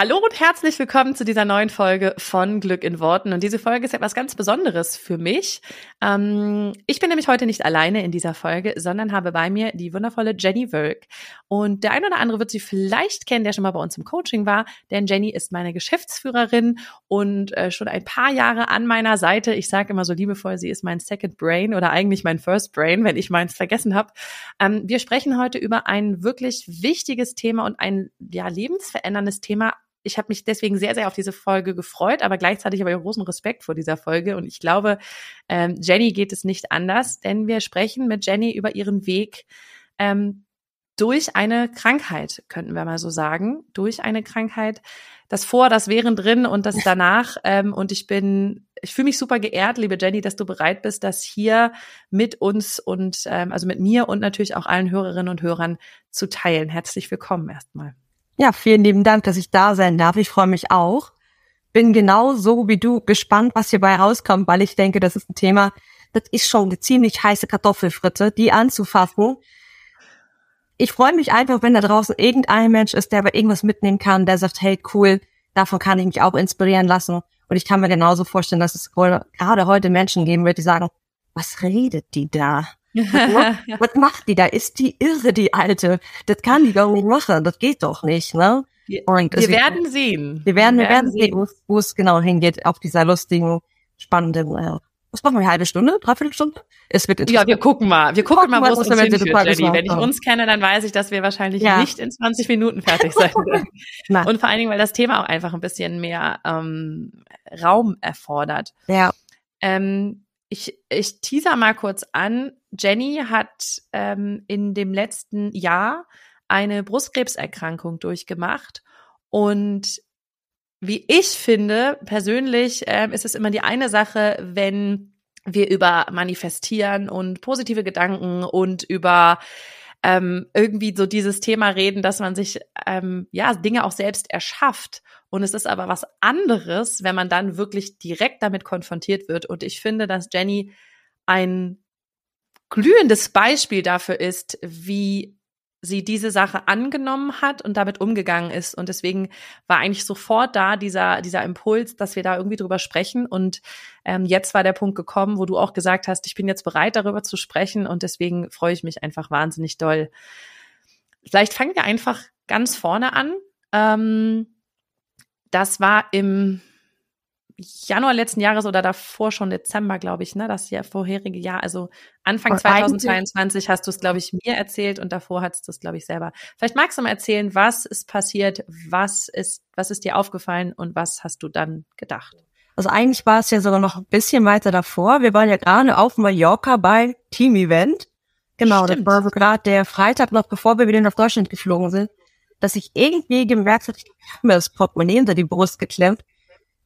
Hallo und herzlich willkommen zu dieser neuen Folge von Glück in Worten. Und diese Folge ist etwas ganz Besonderes für mich. Ähm, ich bin nämlich heute nicht alleine in dieser Folge, sondern habe bei mir die wundervolle Jenny Wölk. Und der eine oder andere wird sie vielleicht kennen, der schon mal bei uns im Coaching war, denn Jenny ist meine Geschäftsführerin und äh, schon ein paar Jahre an meiner Seite. Ich sage immer so liebevoll, sie ist mein Second Brain oder eigentlich mein First Brain, wenn ich meins vergessen habe. Ähm, wir sprechen heute über ein wirklich wichtiges Thema und ein ja, lebensveränderndes Thema ich habe mich deswegen sehr, sehr auf diese Folge gefreut, aber gleichzeitig habe ich großen Respekt vor dieser Folge. Und ich glaube, ähm, Jenny geht es nicht anders, denn wir sprechen mit Jenny über ihren Weg ähm, durch eine Krankheit, könnten wir mal so sagen, durch eine Krankheit. Das Vor, das Während drin und das danach. Ähm, und ich bin, ich fühle mich super geehrt, liebe Jenny, dass du bereit bist, das hier mit uns und ähm, also mit mir und natürlich auch allen Hörerinnen und Hörern zu teilen. Herzlich willkommen erstmal. Ja, vielen lieben Dank, dass ich da sein darf. Ich freue mich auch. Bin genau so wie du gespannt, was hierbei rauskommt, weil ich denke, das ist ein Thema, das ist schon eine ziemlich heiße Kartoffelfritte, die anzufassen. Ich freue mich einfach, wenn da draußen irgendein Mensch ist, der aber irgendwas mitnehmen kann, der sagt, hey, cool, davon kann ich mich auch inspirieren lassen. Und ich kann mir genauso vorstellen, dass es gerade heute Menschen geben wird, die sagen, was redet die da? was, macht die da? Ist die irre, die Alte? Das kann die doch nicht machen. Das geht doch nicht, ne? Wir, wir werden sehen. Wir werden, wir werden sehen, wo es genau hingeht auf dieser lustigen, spannenden, äh, was machen wir, eine halbe Stunde, dreiviertel Stunde? Es wird Ja, wir gucken mal. Wir gucken, gucken mal, wo es uns hinführt, Jenny. Wenn ich uns kenne, dann weiß ich, dass wir wahrscheinlich ja. nicht in 20 Minuten fertig sein werden. Und vor allen Dingen, weil das Thema auch einfach ein bisschen mehr ähm, Raum erfordert. Ja. Ähm, ich, ich teaser mal kurz an. Jenny hat ähm, in dem letzten Jahr eine Brustkrebserkrankung durchgemacht und wie ich finde, persönlich äh, ist es immer die eine Sache, wenn wir über manifestieren und positive Gedanken und über ähm, irgendwie so dieses Thema reden, dass man sich ähm, ja Dinge auch selbst erschafft. Und es ist aber was anderes, wenn man dann wirklich direkt damit konfrontiert wird. Und ich finde, dass Jenny ein glühendes Beispiel dafür ist, wie sie diese Sache angenommen hat und damit umgegangen ist. Und deswegen war eigentlich sofort da dieser, dieser Impuls, dass wir da irgendwie drüber sprechen. Und ähm, jetzt war der Punkt gekommen, wo du auch gesagt hast, ich bin jetzt bereit, darüber zu sprechen. Und deswegen freue ich mich einfach wahnsinnig doll. Vielleicht fangen wir einfach ganz vorne an. Ähm, das war im Januar letzten Jahres oder davor schon Dezember, glaube ich, ne, das ja vorherige Jahr, also Anfang und 2022 hast du es, glaube ich, mir erzählt und davor hattest du es, glaube ich, selber. Vielleicht magst du mal erzählen, was ist passiert, was ist, was ist dir aufgefallen und was hast du dann gedacht? Also eigentlich war es ja sogar noch ein bisschen weiter davor. Wir waren ja gerade auf Mallorca bei Team Event. Genau, Stimmt. das war gerade der Freitag noch, bevor wir wieder nach Deutschland geflogen sind, dass ich irgendwie gemerkt habe, ich habe mir das Portemonnaie unter die Brust geklemmt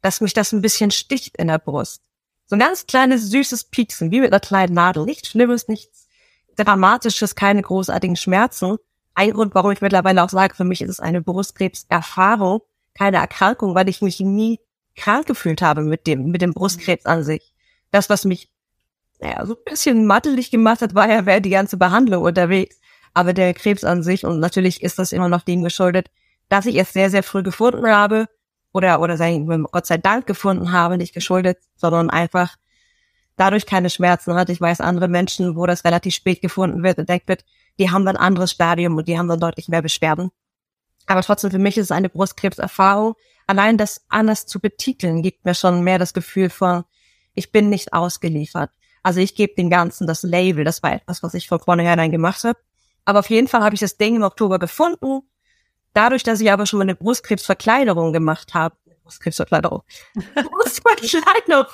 dass mich das ein bisschen sticht in der Brust. So ein ganz kleines, süßes Pieksen, wie mit einer kleinen Nadel. Nichts Schlimmes, nichts Dramatisches, keine großartigen Schmerzen. Ein Grund, warum ich mittlerweile auch sage, für mich ist es eine Brustkrebserfahrung, keine Erkrankung, weil ich mich nie krank gefühlt habe mit dem, mit dem Brustkrebs an sich. Das, was mich, naja, so ein bisschen mattelig gemacht hat, war ja, wäre die ganze Behandlung unterwegs. Aber der Krebs an sich, und natürlich ist das immer noch dem geschuldet, dass ich es sehr, sehr früh gefunden habe, oder, oder sagen Gott sei Dank gefunden habe, nicht geschuldet, sondern einfach dadurch keine Schmerzen hat. Ich weiß andere Menschen, wo das relativ spät gefunden wird, entdeckt wird, die haben dann ein anderes Stadium und die haben dann deutlich mehr Beschwerden. Aber trotzdem für mich ist es eine Brustkrebserfahrung. Allein das anders zu betiteln, gibt mir schon mehr das Gefühl von, ich bin nicht ausgeliefert. Also ich gebe dem Ganzen das Label, das war etwas, was ich von vornherein gemacht habe. Aber auf jeden Fall habe ich das Ding im Oktober gefunden Dadurch, dass ich aber schon mal eine Brustkrebsverkleinerung gemacht habe, Brustkrebsverkleinerung. Brustverkleinerung.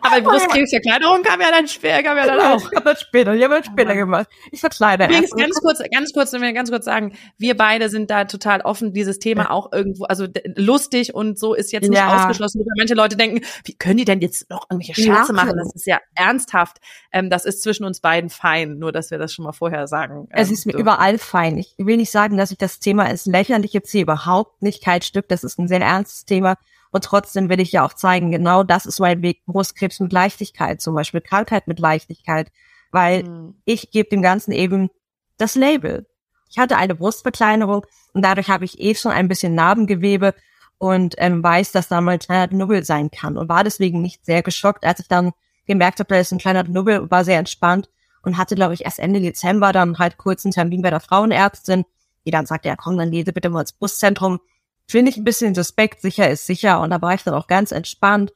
Aber Brustkrebsverkleinerung kam ja dann später, kam ja dann auch. Ich habe das später, ich habe das später gemacht. Ich verkleide Übrigens, ganz kurz, ganz kurz, wenn wir ganz kurz sagen, wir beide sind da total offen, dieses Thema auch irgendwo, also lustig und so ist jetzt nicht ja. ausgeschlossen. Weil manche Leute denken, wie können die denn jetzt noch irgendwelche Scherze ja. machen? Das ist ja ernsthaft. Ähm, das ist zwischen uns beiden fein, nur dass wir das schon mal vorher sagen. es ist mir so. überall fein. Ich will nicht sagen, dass ich das Thema ist lächerlich jetzt hier überhaupt nicht kein Stück. Das ist ein sehr ernstes Thema. Und trotzdem will ich ja auch zeigen, genau das ist mein Weg. Brustkrebs mit Leichtigkeit, zum Beispiel Krankheit mit Leichtigkeit, weil mhm. ich gebe dem Ganzen eben das Label. Ich hatte eine Brustverkleinerung und dadurch habe ich eh schon ein bisschen Narbengewebe und ähm, weiß, dass da mal ein kleiner Knubbel sein kann und war deswegen nicht sehr geschockt, als ich dann gemerkt habe, da ist ein kleiner Knubbel, war sehr entspannt und hatte, glaube ich, erst Ende Dezember dann halt kurz einen Termin bei der Frauenärztin, die dann sagte, ja komm, dann geh bitte mal ins Brustzentrum finde ich ein bisschen suspekt, sicher ist sicher. Und da war ich dann auch ganz entspannt.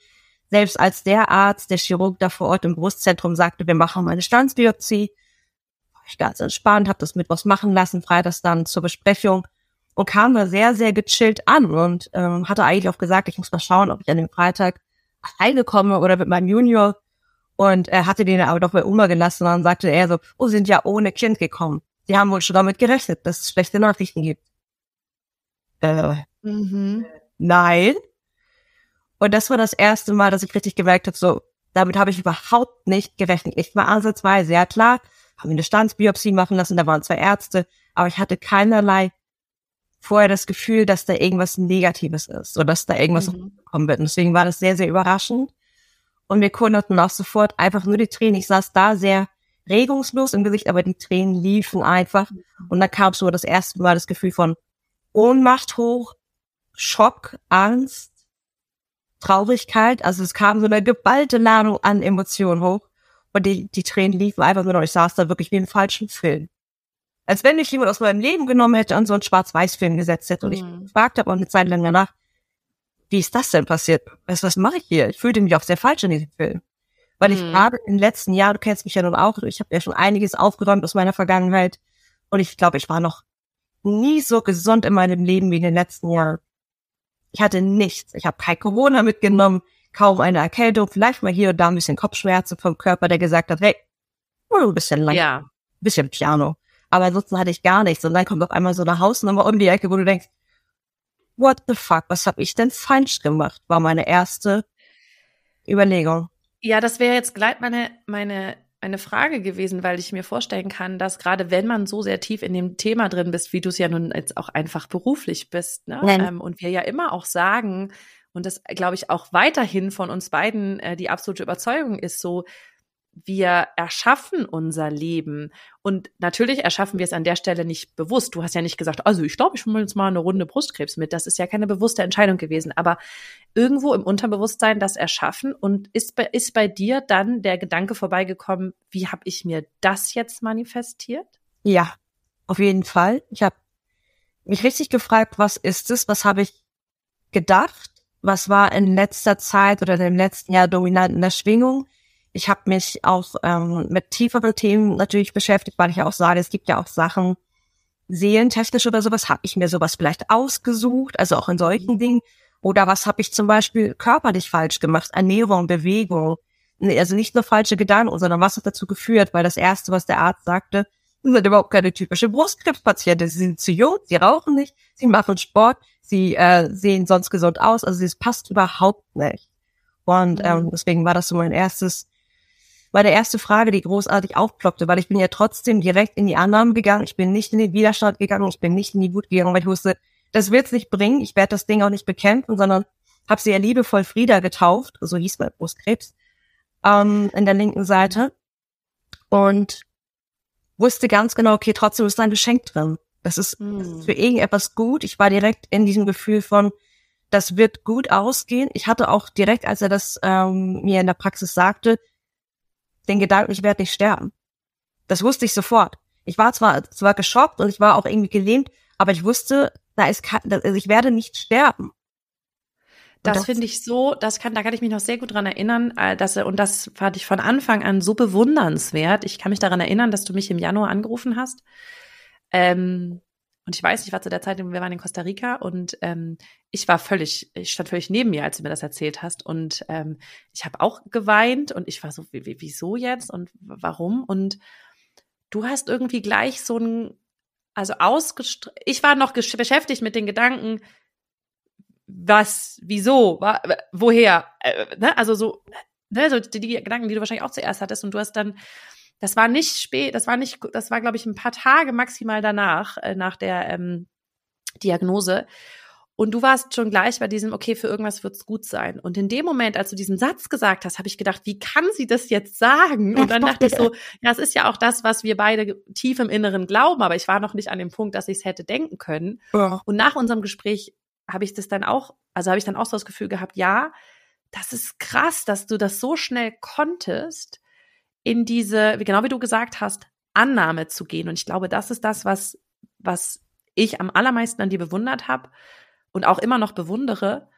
Selbst als der Arzt, der Chirurg da vor Ort im Brustzentrum sagte, wir machen mal eine Standsbiopsie, war ich ganz entspannt, habe das mit was machen lassen, freitags dann zur Besprechung und kam da sehr, sehr gechillt an und ähm, hatte eigentlich auch gesagt, ich muss mal schauen, ob ich an dem Freitag alleine komme oder mit meinem Junior. Und er hatte den aber doch bei Oma gelassen und dann sagte er so, oh, sind ja ohne Kind gekommen. Die haben wohl schon damit gerechnet, dass es schlechte Nachrichten gibt. Äh, Mhm. Nein. Und das war das erste Mal, dass ich richtig gemerkt habe, so, damit habe ich überhaupt nicht gerechnet. Ich war ansatzweise, ja klar, haben eine Standsbiopsie machen lassen, da waren zwei Ärzte, aber ich hatte keinerlei vorher das Gefühl, dass da irgendwas Negatives ist oder dass da irgendwas mhm. kommen wird. Und deswegen war das sehr, sehr überraschend. Und wir konnten auch sofort einfach nur die Tränen. Ich saß da sehr regungslos im Gesicht, aber die Tränen liefen einfach. Mhm. Und da kam so das erste Mal das Gefühl von Ohnmacht hoch, Schock, Angst, Traurigkeit. Also es kam so eine geballte Ladung an Emotionen hoch. Und die, die Tränen liefen einfach nur noch. Ich saß da wirklich wie im falschen Film. Als wenn mich jemand aus meinem Leben genommen hätte und so einen Schwarz-Weiß-Film gesetzt hätte. Und ich mhm. fragte aber eine Zeit lang danach, wie ist das denn passiert? Was, was mache ich hier? Ich fühlte mich auch sehr falsch in diesem Film. Weil ich mhm. gerade im letzten Jahr, du kennst mich ja nun auch, ich habe ja schon einiges aufgeräumt aus meiner Vergangenheit. Und ich glaube, ich war noch nie so gesund in meinem Leben wie in den letzten Jahren. Ich hatte nichts. Ich habe kein Corona mitgenommen, kaum eine Erkältung, vielleicht mal hier und da ein bisschen Kopfschmerzen vom Körper, der gesagt hat, hey, oh, ein bisschen lang, ja. ein bisschen Piano. Aber ansonsten hatte ich gar nichts. Und dann kommt auf einmal so eine Hausnummer um die Ecke, wo du denkst, what the fuck, was habe ich denn falsch gemacht? War meine erste Überlegung. Ja, das wäre jetzt gleich meine, meine eine Frage gewesen, weil ich mir vorstellen kann, dass gerade wenn man so sehr tief in dem Thema drin bist, wie du es ja nun jetzt auch einfach beruflich bist, ne? Ähm, und wir ja immer auch sagen, und das glaube ich auch weiterhin von uns beiden äh, die absolute Überzeugung ist so, wir erschaffen unser Leben. Und natürlich erschaffen wir es an der Stelle nicht bewusst. Du hast ja nicht gesagt, also ich glaube, ich will jetzt mal eine Runde Brustkrebs mit. Das ist ja keine bewusste Entscheidung gewesen. Aber irgendwo im Unterbewusstsein das erschaffen. Und ist bei, ist bei dir dann der Gedanke vorbeigekommen, wie habe ich mir das jetzt manifestiert? Ja, auf jeden Fall. Ich habe mich richtig gefragt, was ist es? Was habe ich gedacht? Was war in letzter Zeit oder im letzten Jahr dominant in der Schwingung? Ich habe mich auch ähm, mit tieferen Themen natürlich beschäftigt, weil ich ja auch sage, es gibt ja auch Sachen, seelentechnisch oder sowas, habe ich mir sowas vielleicht ausgesucht, also auch in solchen Dingen. Oder was habe ich zum Beispiel körperlich falsch gemacht? Ernährung, Bewegung. Also nicht nur falsche Gedanken, sondern was hat dazu geführt? Weil das Erste, was der Arzt sagte, sie sind überhaupt keine typische Brustkrebspatienten. Sie sind zu jung, sie rauchen nicht, sie machen Sport, sie äh, sehen sonst gesund aus. Also es passt überhaupt nicht. Und ähm, deswegen war das so mein erstes war der erste Frage, die großartig aufploppte, weil ich bin ja trotzdem direkt in die Annahme gegangen. Ich bin nicht in den Widerstand gegangen, ich bin nicht in die Wut gegangen, weil ich wusste, das wird's nicht bringen. Ich werde das Ding auch nicht bekämpfen, sondern habe sie ja liebevoll Frieda getauft, so hieß mein Brustkrebs, ähm, in der linken Seite und wusste ganz genau, okay, trotzdem ist ein Geschenk drin. Das ist, das ist für irgendetwas gut. Ich war direkt in diesem Gefühl von, das wird gut ausgehen. Ich hatte auch direkt, als er das ähm, mir in der Praxis sagte, den Gedanken, ich werde nicht sterben. Das wusste ich sofort. Ich war zwar, zwar geschockt und ich war auch irgendwie gelähmt, aber ich wusste, da ist, also ich werde nicht sterben. Das, das finde ich so, das kann, da kann ich mich noch sehr gut dran erinnern, äh, dass und das fand ich von Anfang an so bewundernswert. Ich kann mich daran erinnern, dass du mich im Januar angerufen hast. Ähm, und ich weiß, ich war zu der Zeit, wir waren in Costa Rica und ähm, ich war völlig, ich stand völlig neben mir, als du mir das erzählt hast. Und ähm, ich habe auch geweint und ich war so, wie, wieso jetzt und warum? Und du hast irgendwie gleich so ein, also ausgestr ich war noch beschäftigt mit den Gedanken, was, wieso, wa woher, äh, ne? also so, ne, so die, die Gedanken, die du wahrscheinlich auch zuerst hattest und du hast dann das war nicht spät, das war nicht, das war, glaube ich, ein paar Tage maximal danach, äh, nach der ähm, Diagnose. Und du warst schon gleich bei diesem, okay, für irgendwas wird's gut sein. Und in dem Moment, als du diesen Satz gesagt hast, habe ich gedacht, wie kann sie das jetzt sagen? Und dann dachte ich so, ja, es ist ja auch das, was wir beide tief im Inneren glauben, aber ich war noch nicht an dem Punkt, dass ich es hätte denken können. Ja. Und nach unserem Gespräch habe ich das dann auch, also habe ich dann auch so das Gefühl gehabt, ja, das ist krass, dass du das so schnell konntest in diese, genau wie du gesagt hast, Annahme zu gehen. Und ich glaube, das ist das, was, was ich am allermeisten an dir bewundert habe und auch immer noch bewundere.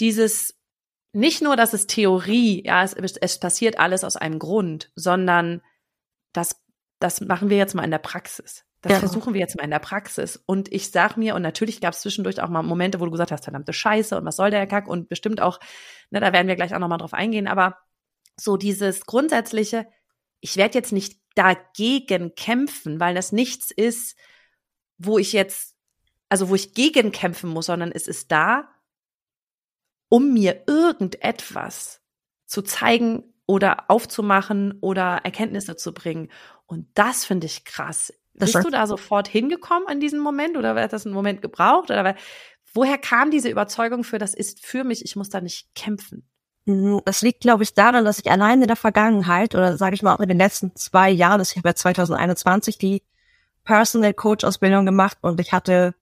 Dieses, nicht nur, dass es Theorie, ja, es, es passiert alles aus einem Grund, sondern das, das machen wir jetzt mal in der Praxis. Das ja. versuchen wir jetzt mal in der Praxis. Und ich sag mir, und natürlich gab es zwischendurch auch mal Momente, wo du gesagt hast, verdammte Scheiße und was soll der Kack und bestimmt auch, ne, da werden wir gleich auch nochmal drauf eingehen, aber so dieses grundsätzliche, ich werde jetzt nicht dagegen kämpfen, weil das nichts ist, wo ich jetzt, also wo ich gegen kämpfen muss, sondern es ist da, um mir irgendetwas zu zeigen oder aufzumachen oder Erkenntnisse zu bringen. Und das finde ich krass. Das Bist du da sofort hingekommen an diesen Moment oder hat das einen Moment gebraucht? Oder woher kam diese Überzeugung für, das ist für mich, ich muss da nicht kämpfen? Mhm, das liegt, glaube ich, daran, dass ich allein in der Vergangenheit oder sage ich mal auch in den letzten zwei Jahren, ich habe ja 2021 die Personal Coach Ausbildung gemacht und ich hatte,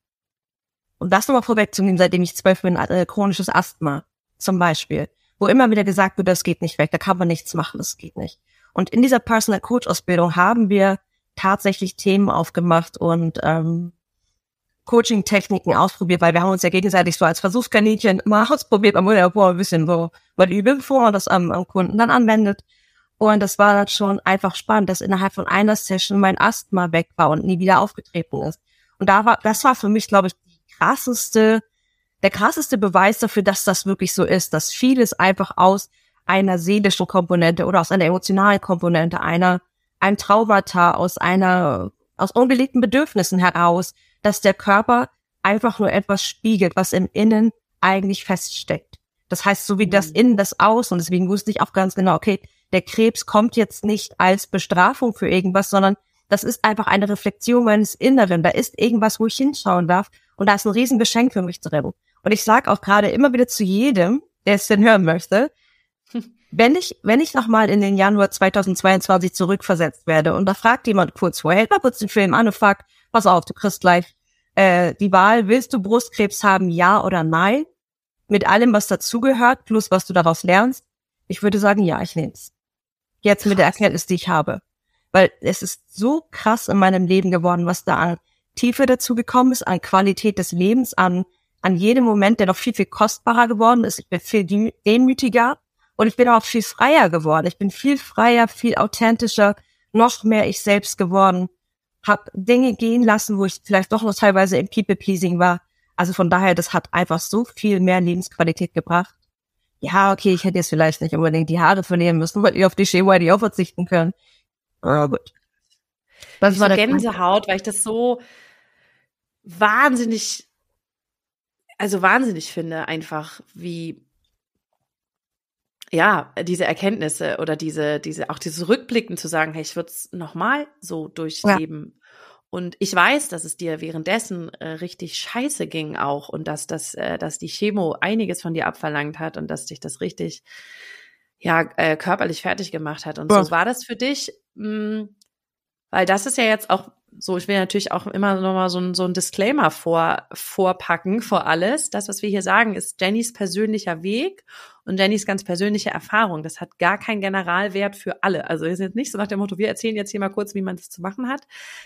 um das nochmal vorwegzunehmen, seitdem ich zwölf bin, äh, chronisches Asthma zum Beispiel, wo immer wieder gesagt wird, das geht nicht weg, da kann man nichts machen, das geht nicht. Und in dieser Personal Coach Ausbildung haben wir tatsächlich Themen aufgemacht und ähm, Coaching-Techniken ausprobiert, weil wir haben uns ja gegenseitig so als Versuchskaninchen mal ausprobiert, man muss ja ein bisschen so mal üben, bevor man das am, am Kunden dann anwendet. Und das war dann schon einfach spannend, dass innerhalb von einer Session mein Asthma weg war und nie wieder aufgetreten ist. Und da war, das war für mich, glaube ich, die krasseste, der krasseste Beweis dafür, dass das wirklich so ist, dass vieles einfach aus einer seelischen Komponente oder aus einer emotionalen Komponente, einer, einem Traumata, aus einer, aus ungelegten Bedürfnissen heraus dass der Körper einfach nur etwas spiegelt, was im Innen eigentlich feststeckt. Das heißt, so wie das mhm. Innen, das Aus, und deswegen wusste ich auch ganz genau, okay, der Krebs kommt jetzt nicht als Bestrafung für irgendwas, sondern das ist einfach eine Reflexion meines Inneren. Da ist irgendwas, wo ich hinschauen darf. Und da ist ein Riesengeschenk für mich drin. Und ich sage auch gerade immer wieder zu jedem, der es denn hören möchte, wenn ich, wenn ich nochmal in den Januar 2022 zurückversetzt werde und da fragt jemand kurz vorher, hält mal kurz den Film an und fragt, pass auf, du kriegst gleich äh, die Wahl, willst du Brustkrebs haben, ja oder nein? Mit allem, was dazugehört, plus was du daraus lernst. Ich würde sagen, ja, ich nehme es. Jetzt mit der Erkenntnis, die ich habe. Weil es ist so krass in meinem Leben geworden, was da an Tiefe dazu gekommen ist, an Qualität des Lebens, an, an jedem Moment, der noch viel, viel kostbarer geworden ist. Ich bin viel demütiger und ich bin auch viel freier geworden. Ich bin viel freier, viel authentischer, noch mehr ich selbst geworden habe Dinge gehen lassen, wo ich vielleicht doch noch teilweise im People-Pleasing war. Also von daher, das hat einfach so viel mehr Lebensqualität gebracht. Ja, okay, ich hätte jetzt vielleicht nicht unbedingt die Haare verlieren müssen, weil ihr auf die Shea auch verzichten können. Aber gut. Das ich war so der Gänsehaut, weil ich das so wahnsinnig, also wahnsinnig finde, einfach wie ja, diese Erkenntnisse oder diese, diese, auch dieses Rückblicken zu sagen, hey, ich würde es nochmal so durchleben. Ja. Und ich weiß, dass es dir währenddessen äh, richtig scheiße ging auch und dass das, äh, dass die Chemo einiges von dir abverlangt hat und dass dich das richtig, ja, äh, körperlich fertig gemacht hat. Und ja. so war das für dich, mh, hm, weil das ist ja jetzt auch so, ich will natürlich auch immer nochmal so ein, so ein Disclaimer vor, vorpacken vor alles. Das, was wir hier sagen, ist Jennys persönlicher Weg und Jennys ganz persönliche Erfahrung. Das hat gar keinen Generalwert für alle. Also wir sind nicht so nach dem Motto, wir erzählen jetzt hier mal kurz, wie man das zu machen hat,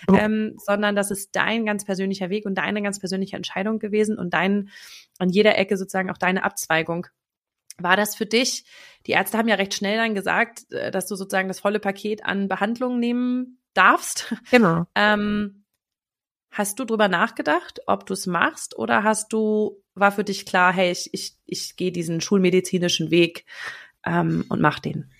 oh. ähm, sondern das ist dein ganz persönlicher Weg und deine ganz persönliche Entscheidung gewesen und dein, an jeder Ecke sozusagen auch deine Abzweigung. War das für dich? Die Ärzte haben ja recht schnell dann gesagt, äh, dass du sozusagen das volle Paket an Behandlungen nehmen darfst. Genau. Ähm, Hast du drüber nachgedacht, ob du es machst oder hast du, war für dich klar, hey, ich, ich, ich gehe diesen schulmedizinischen Weg ähm, und mach den?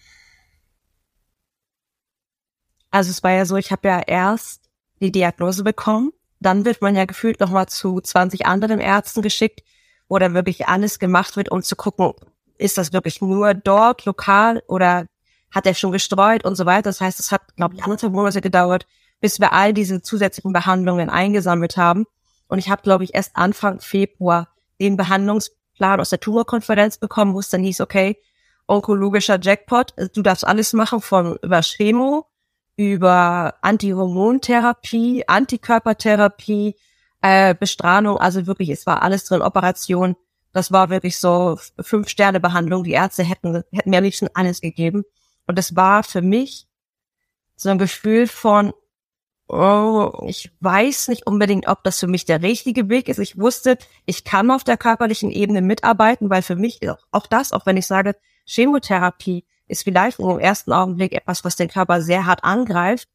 Also es war ja so, ich habe ja erst die Diagnose bekommen, dann wird man ja gefühlt nochmal zu 20 anderen Ärzten geschickt, wo dann wirklich alles gemacht wird, um zu gucken, ist das wirklich nur dort lokal oder hat er schon gestreut und so weiter. Das heißt, es hat, glaube ich, anderthalb Monate gedauert, bis wir all diese zusätzlichen Behandlungen eingesammelt haben. Und ich habe, glaube ich, erst Anfang Februar den Behandlungsplan aus der Tumorkonferenz bekommen, wo es dann hieß, okay, onkologischer Jackpot, du darfst alles machen von über Chemo, über Antihormontherapie, Antikörpertherapie, äh, Bestrahlung, also wirklich, es war alles drin, Operation. Das war wirklich so fünf Sterne Behandlung. Die Ärzte hätten, hätten mir am liebsten alles gegeben. Und das war für mich so ein Gefühl von, oh, ich weiß nicht unbedingt, ob das für mich der richtige Weg ist. Ich wusste, ich kann auf der körperlichen Ebene mitarbeiten, weil für mich auch das, auch wenn ich sage, Chemotherapie ist vielleicht im ersten Augenblick etwas, was den Körper sehr hart angreift.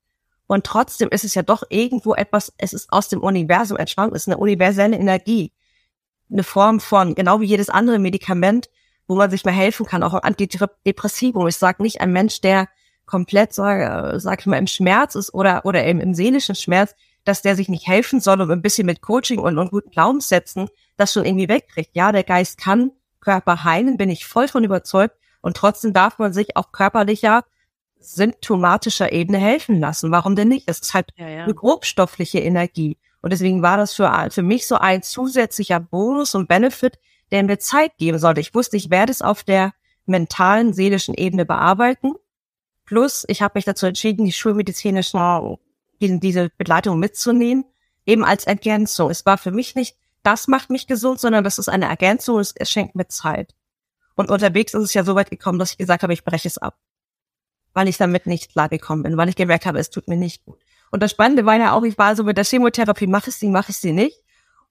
Und trotzdem ist es ja doch irgendwo etwas, es ist aus dem Universum entstanden, es ist eine universelle Energie. Eine Form von, genau wie jedes andere Medikament, wo man sich mal helfen kann, auch Antidepressivum. Ich sage nicht ein Mensch, der komplett, sag, sag ich mal, im Schmerz ist oder, oder eben im seelischen Schmerz, dass der sich nicht helfen soll und ein bisschen mit Coaching und, und guten Glaubenssätzen das schon irgendwie wegkriegt. Ja, der Geist kann Körper heilen, bin ich voll von überzeugt. Und trotzdem darf man sich auf körperlicher, symptomatischer Ebene helfen lassen. Warum denn nicht? Das ist halt ja, ja. eine grobstoffliche Energie. Und deswegen war das für, für mich so ein zusätzlicher Bonus und Benefit, der mir Zeit geben sollte. Ich wusste, ich werde es auf der mentalen, seelischen Ebene bearbeiten. Plus, ich habe mich dazu entschieden, die schulmedizinische, diese Begleitung mitzunehmen, eben als Ergänzung. Es war für mich nicht, das macht mich gesund, sondern das ist eine Ergänzung, es, es schenkt mir Zeit. Und unterwegs ist es ja so weit gekommen, dass ich gesagt habe, ich breche es ab. Weil ich damit nicht klargekommen bin, weil ich gemerkt habe, es tut mir nicht gut. Und das Spannende war ja auch, ich war so mit der Chemotherapie, mache ich sie, mache ich sie nicht.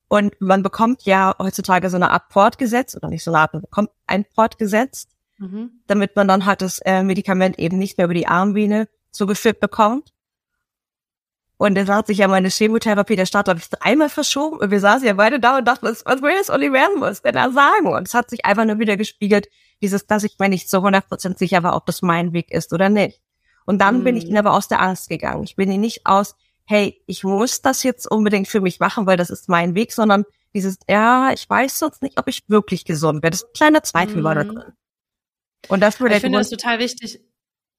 Und man bekommt ja heutzutage so eine Art Portgesetz, oder nicht so eine Art, man bekommt ein Portgesetz, mhm. damit man dann halt das äh, Medikament eben nicht mehr über die Armvene zugeführt bekommt. Und dann hat sich ja meine Chemotherapie, der Start habe ich dreimal verschoben und wir saßen ja beide da und dachten, was, will das Universum denn da sagen? Und es hat sich einfach nur wieder gespiegelt, dieses, dass ich mir nicht so 100% sicher war, ob das mein Weg ist oder nicht. Und dann mhm. bin ich mhm. aber aus der Angst gegangen. Ich bin nicht aus, hey, ich muss das jetzt unbedingt für mich machen, weil das ist mein Weg, sondern dieses, ja, ich weiß sonst nicht, ob ich wirklich gesund werde. Das ist ein kleiner Zweifel mhm. war da drin. Und das war der ich finde Grund, das total wichtig.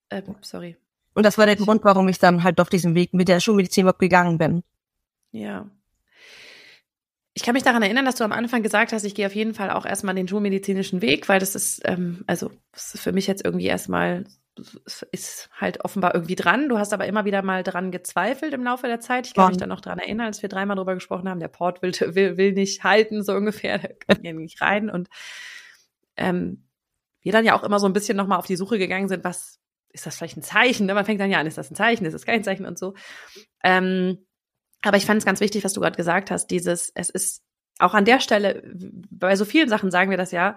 Äh, sorry. Und das war der Grund, warum ich dann halt auf diesem Weg mit der Schulmedizin überhaupt gegangen bin. Ja. Ich kann mich daran erinnern, dass du am Anfang gesagt hast, ich gehe auf jeden Fall auch erstmal den schulmedizinischen Weg, weil das ist, ähm, also das ist für mich jetzt irgendwie erstmal ist halt offenbar irgendwie dran. Du hast aber immer wieder mal dran gezweifelt im Laufe der Zeit. Ich kann mich da noch dran erinnern, als wir dreimal drüber gesprochen haben. Der Port will, will, will nicht halten, so ungefähr. Der kann hier nicht rein. Und ähm, wir dann ja auch immer so ein bisschen nochmal auf die Suche gegangen sind, was ist das vielleicht ein Zeichen? Ne? Man fängt dann ja an, ist das ein Zeichen, ist das kein Zeichen und so. Ähm, aber ich fand es ganz wichtig, was du gerade gesagt hast, dieses, es ist auch an der Stelle, bei so vielen Sachen sagen wir das ja,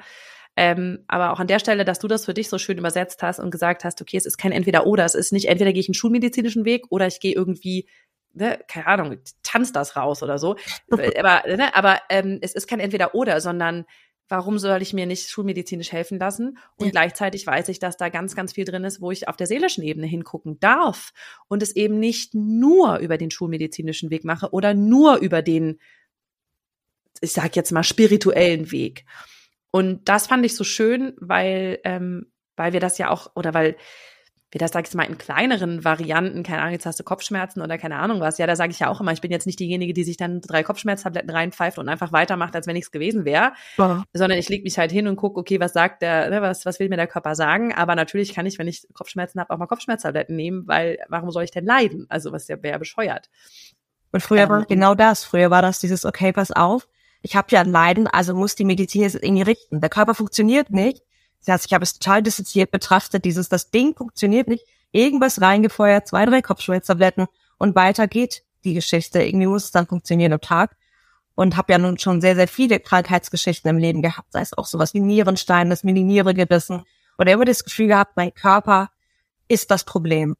ähm, aber auch an der Stelle, dass du das für dich so schön übersetzt hast und gesagt hast, okay, es ist kein Entweder-Oder, es ist nicht entweder gehe ich einen schulmedizinischen Weg oder ich gehe irgendwie Ne, keine Ahnung, tanzt das raus oder so. aber ne, aber ähm, es ist kein Entweder-Oder, sondern warum soll ich mir nicht schulmedizinisch helfen lassen? Und ja. gleichzeitig weiß ich, dass da ganz, ganz viel drin ist, wo ich auf der seelischen Ebene hingucken darf und es eben nicht nur über den schulmedizinischen Weg mache oder nur über den, ich sag jetzt mal, spirituellen Weg. Und das fand ich so schön, weil, ähm, weil wir das ja auch, oder weil wir das, sag ich mal, in kleineren Varianten, keine Ahnung, jetzt hast du Kopfschmerzen oder keine Ahnung was. Ja, da sage ich ja auch immer, ich bin jetzt nicht diejenige, die sich dann drei Kopfschmerztabletten reinpfeift und einfach weitermacht, als wenn nichts gewesen wäre, ja. sondern ich leg mich halt hin und gucke, okay, was sagt der, ne, was, was will mir der Körper sagen? Aber natürlich kann ich, wenn ich Kopfschmerzen habe, auch mal Kopfschmerztabletten nehmen, weil warum soll ich denn leiden? Also was wäre ja bescheuert. Und früher ähm, war genau das. Früher war das dieses, okay, pass auf, ich habe ja ein Leiden, also muss die Medizin jetzt irgendwie richten. Der Körper funktioniert nicht. Das heißt, ich habe es total dissoziiert betrachtet, dieses, das Ding funktioniert nicht, irgendwas reingefeuert, zwei, drei Kopfschmerztabletten und weiter geht die Geschichte. Irgendwie muss es dann funktionieren am Tag. Und habe ja nun schon sehr, sehr viele Krankheitsgeschichten im Leben gehabt, sei es auch sowas wie Nierenstein, das mir die Niere gebissen. Oder immer das Gefühl gehabt, mein Körper ist das Problem.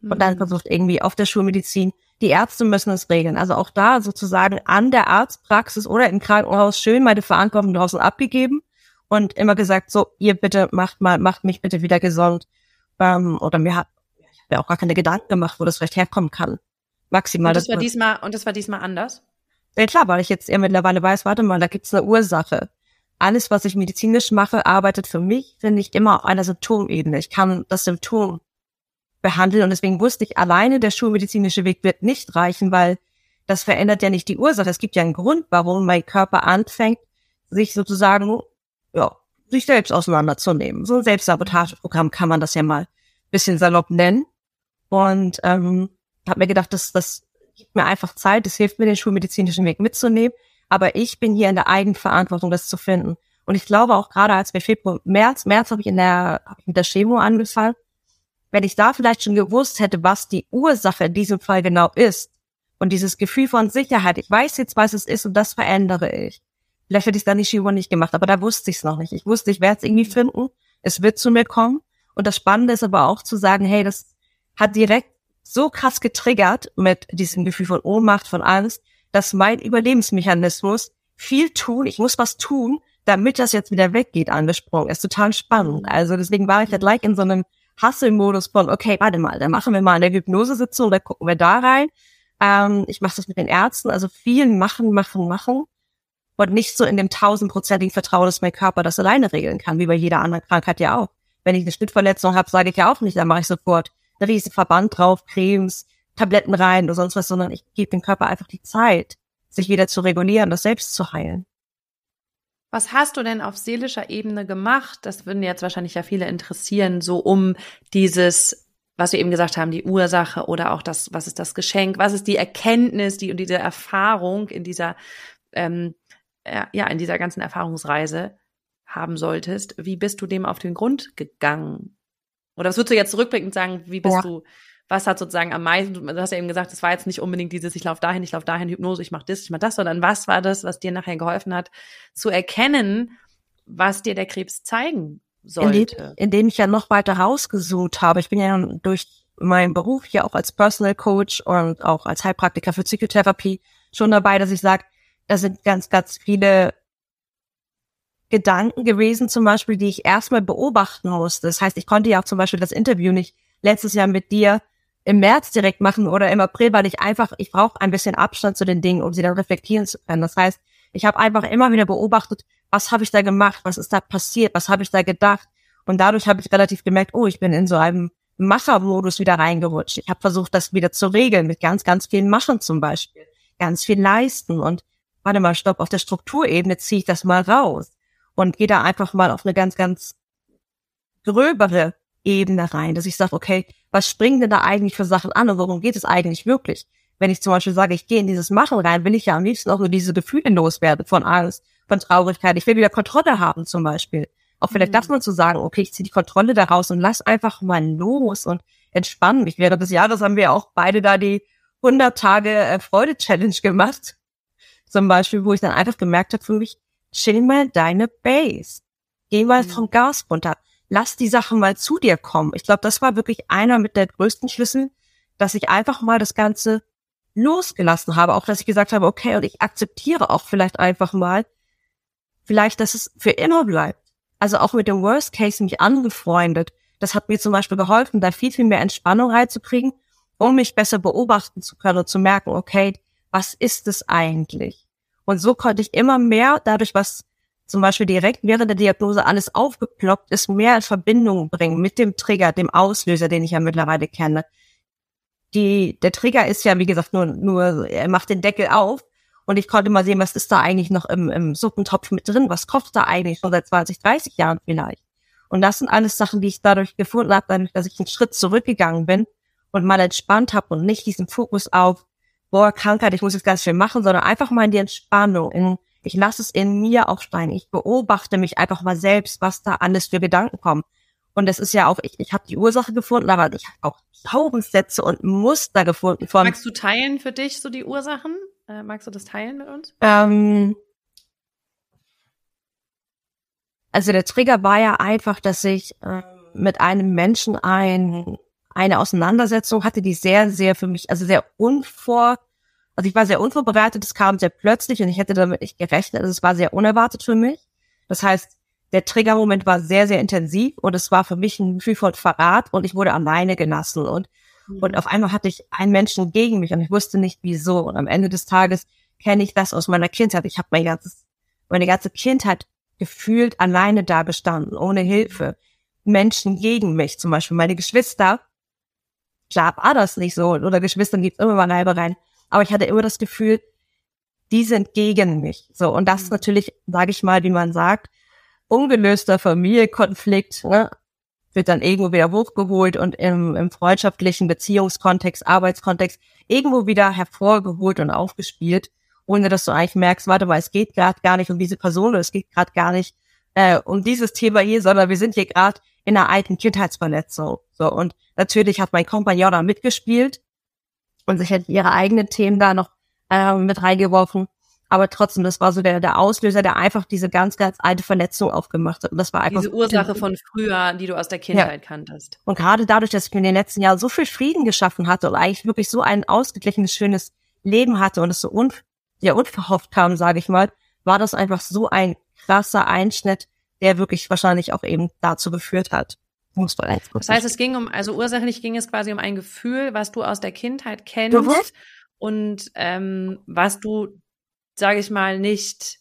Und dann mhm. versucht irgendwie auf der Schulmedizin die Ärzte müssen es regeln. Also auch da sozusagen an der Arztpraxis oder im Krankenhaus schön meine Verantwortung draußen abgegeben und immer gesagt, so, ihr bitte macht mal, macht mich bitte wieder gesund. Ähm, oder mir hat, ich habe ja auch gar keine Gedanken gemacht, wo das vielleicht herkommen kann. Maximal. Und das, war diesmal, und das war diesmal anders? Ja klar, weil ich jetzt eher mittlerweile weiß, warte mal, da gibt's eine Ursache. Alles, was ich medizinisch mache, arbeitet für mich, finde ich, immer auf einer Symptomebene. Ich kann das Symptom behandeln und deswegen wusste ich, alleine der schulmedizinische Weg wird nicht reichen, weil das verändert ja nicht die Ursache. Es gibt ja einen Grund, warum mein Körper anfängt, sich sozusagen, ja, sich selbst auseinanderzunehmen. So ein Selbstsabotageprogramm kann man das ja mal bisschen salopp nennen. Und ähm, habe mir gedacht, das, das gibt mir einfach Zeit, das hilft mir, den schulmedizinischen Weg mitzunehmen. Aber ich bin hier in der Eigenverantwortung, das zu finden. Und ich glaube auch gerade als wir Februar, März, März habe ich in der, hab ich mit der Chemo angefangen. Wenn ich da vielleicht schon gewusst hätte, was die Ursache in diesem Fall genau ist und dieses Gefühl von Sicherheit, ich weiß jetzt, was es ist und das verändere ich. Vielleicht hätte ich es dann die Chemo nicht gemacht, aber da wusste ich es noch nicht. Ich wusste, ich werde es irgendwie finden, es wird zu mir kommen. Und das Spannende ist aber auch zu sagen, hey, das hat direkt so krass getriggert mit diesem Gefühl von Ohnmacht, von Angst, dass mein Überlebensmechanismus viel tun, ich muss was tun, damit das jetzt wieder weggeht, angesprungen ist. Total spannend. Also deswegen war ich halt like in so einem Hustle-Modus von, okay, warte mal, dann machen wir mal eine Hypnosesitzung, da gucken wir da rein. Ähm, ich mache das mit den Ärzten, also viel machen, machen, machen. Und nicht so in dem tausendprozentigen Vertrauen, dass mein Körper das alleine regeln kann, wie bei jeder anderen Krankheit ja auch. Wenn ich eine Schnittverletzung habe, sage ich ja auch nicht, dann mache ich sofort einen riesen Verband drauf, Cremes, Tabletten rein oder sonst was, sondern ich gebe dem Körper einfach die Zeit, sich wieder zu regulieren, das selbst zu heilen. Was hast du denn auf seelischer Ebene gemacht? Das würden jetzt wahrscheinlich ja viele interessieren, so um dieses, was wir eben gesagt haben, die Ursache oder auch das, was ist das Geschenk, was ist die Erkenntnis, die und diese Erfahrung in dieser, ähm, ja, in dieser ganzen Erfahrungsreise haben solltest. Wie bist du dem auf den Grund gegangen? Oder was würdest du jetzt zurückblickend sagen, wie bist ja. du, was hat sozusagen am meisten, du hast ja eben gesagt, es war jetzt nicht unbedingt dieses, ich laufe dahin, ich laufe dahin, Hypnose, ich mache das, ich mache das, sondern was war das, was dir nachher geholfen hat, zu erkennen, was dir der Krebs zeigen sollte? Indem, indem ich ja noch weiter rausgesucht habe. Ich bin ja durch meinen Beruf hier auch als Personal Coach und auch als Heilpraktiker für Psychotherapie schon dabei, dass ich sage, da sind ganz, ganz viele Gedanken gewesen, zum Beispiel, die ich erstmal beobachten musste. Das heißt, ich konnte ja auch zum Beispiel das Interview nicht letztes Jahr mit dir im März direkt machen oder im April, weil ich einfach, ich brauche ein bisschen Abstand zu den Dingen, um sie dann reflektieren zu können. Das heißt, ich habe einfach immer wieder beobachtet, was habe ich da gemacht, was ist da passiert, was habe ich da gedacht. Und dadurch habe ich relativ gemerkt, oh, ich bin in so einem Machermodus wieder reingerutscht. Ich habe versucht, das wieder zu regeln mit ganz, ganz vielen Machen zum Beispiel, ganz viel leisten und warte mal, stopp, auf der Strukturebene ziehe ich das mal raus und gehe da einfach mal auf eine ganz, ganz gröbere Ebene rein, dass ich sage, okay, was springen denn da eigentlich für Sachen an und worum geht es eigentlich wirklich? Wenn ich zum Beispiel sage, ich gehe in dieses Machen rein, will ich ja am liebsten auch nur diese Gefühle loswerden von Angst, von Traurigkeit. Ich will wieder Kontrolle haben zum Beispiel. Auch vielleicht mhm. darf man zu sagen, okay, ich ziehe die Kontrolle daraus und lass einfach mal los und entspannen mich. Während des Jahres haben wir auch beide da die 100 Tage äh, Freude-Challenge gemacht. Zum Beispiel, wo ich dann einfach gemerkt habe für mich, chill mal deine Base. Geh mal mhm. vom Gas runter. Lass die Sachen mal zu dir kommen. Ich glaube, das war wirklich einer mit der größten Schlüssel, dass ich einfach mal das Ganze losgelassen habe. Auch, dass ich gesagt habe, okay, und ich akzeptiere auch vielleicht einfach mal, vielleicht, dass es für immer bleibt. Also auch mit dem Worst Case mich angefreundet. Das hat mir zum Beispiel geholfen, da viel, viel mehr Entspannung reinzukriegen, um mich besser beobachten zu können und zu merken, okay, was ist es eigentlich? Und so konnte ich immer mehr, dadurch, was zum Beispiel direkt während der Diagnose alles aufgeploppt ist, mehr in Verbindung bringen mit dem Trigger, dem Auslöser, den ich ja mittlerweile kenne. Die, der Trigger ist ja, wie gesagt, nur, nur, er macht den Deckel auf und ich konnte mal sehen, was ist da eigentlich noch im, im Suppentopf mit drin, was kocht da eigentlich schon seit 20, 30 Jahren vielleicht. Und das sind alles Sachen, die ich dadurch gefunden habe, dadurch, dass ich einen Schritt zurückgegangen bin und mal entspannt habe und nicht diesen Fokus auf boah, Krankheit, ich muss jetzt ganz viel machen, sondern einfach mal in die Entspannung, in, ich lasse es in mir aufsteigen, ich beobachte mich einfach mal selbst, was da alles für Gedanken kommen. Und es ist ja auch, ich, ich habe die Ursache gefunden, aber ich habe auch Glaubenssätze und Muster gefunden von. Magst du teilen für dich so die Ursachen? Äh, magst du das teilen mit uns? Ähm, also der Trigger war ja einfach, dass ich äh, mit einem Menschen ein eine Auseinandersetzung hatte, die sehr, sehr für mich, also sehr unvor, also ich war sehr unvorbereitet, es kam sehr plötzlich und ich hätte damit nicht gerechnet, also es war sehr unerwartet für mich. Das heißt, der Triggermoment war sehr, sehr intensiv und es war für mich ein Gefühl von Verrat und ich wurde alleine gelassen und, mhm. und auf einmal hatte ich einen Menschen gegen mich und ich wusste nicht wieso und am Ende des Tages kenne ich das aus meiner Kindheit. Ich habe mein ganzes, meine ganze Kindheit gefühlt alleine da bestanden, ohne Hilfe. Menschen gegen mich, zum Beispiel meine Geschwister. Klar war das nicht so, oder Geschwistern gibt immer mal Reibereien. Aber ich hatte immer das Gefühl, die sind gegen mich. So, und das ist mhm. natürlich, sage ich mal, wie man sagt, ungelöster Familienkonflikt, ne, wird dann irgendwo wieder hochgeholt und im, im freundschaftlichen Beziehungskontext, Arbeitskontext irgendwo wieder hervorgeholt und aufgespielt, ohne dass du eigentlich merkst, warte mal, es geht gerade gar nicht um diese Person oder es geht gerade gar nicht äh, um dieses Thema hier, sondern wir sind hier gerade in einer alten Kindheitsverletzung. So, und natürlich hat mein Kompagnon da mitgespielt und sich hat ihre eigenen Themen da noch äh, mit reingeworfen. Aber trotzdem, das war so der, der Auslöser, der einfach diese ganz, ganz alte Verletzung aufgemacht hat. Und das war einfach. Diese Ursache von früher, die du aus der Kindheit ja. kanntest. Und gerade dadurch, dass ich in den letzten Jahren so viel Frieden geschaffen hatte und eigentlich wirklich so ein ausgeglichenes, schönes Leben hatte und es so un, ja, unverhofft kam, sage ich mal, war das einfach so ein krasser Einschnitt, der wirklich wahrscheinlich auch eben dazu geführt hat. Muss man das heißt, es ging um, also ursächlich ging es quasi um ein Gefühl, was du aus der Kindheit kennst mhm. und ähm, was du sage ich mal, nicht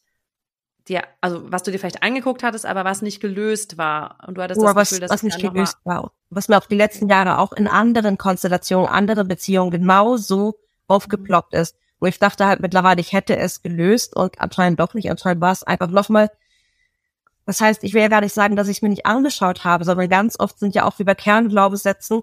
dir, also was du dir vielleicht angeguckt hattest, aber was nicht gelöst war. Und du hattest oh, das was, Gefühl, dass was nicht gelöst war. Was mir auch die letzten Jahre auch in anderen Konstellationen, anderen Beziehungen genau so aufgeploppt ist. Wo ich dachte halt mittlerweile, ich hätte es gelöst und anscheinend doch nicht. Anscheinend war es einfach nochmal. Das heißt, ich will ja gar nicht sagen, dass ich es mir nicht angeschaut habe, sondern ganz oft sind ja auch wie bei Kernglaubenssätzen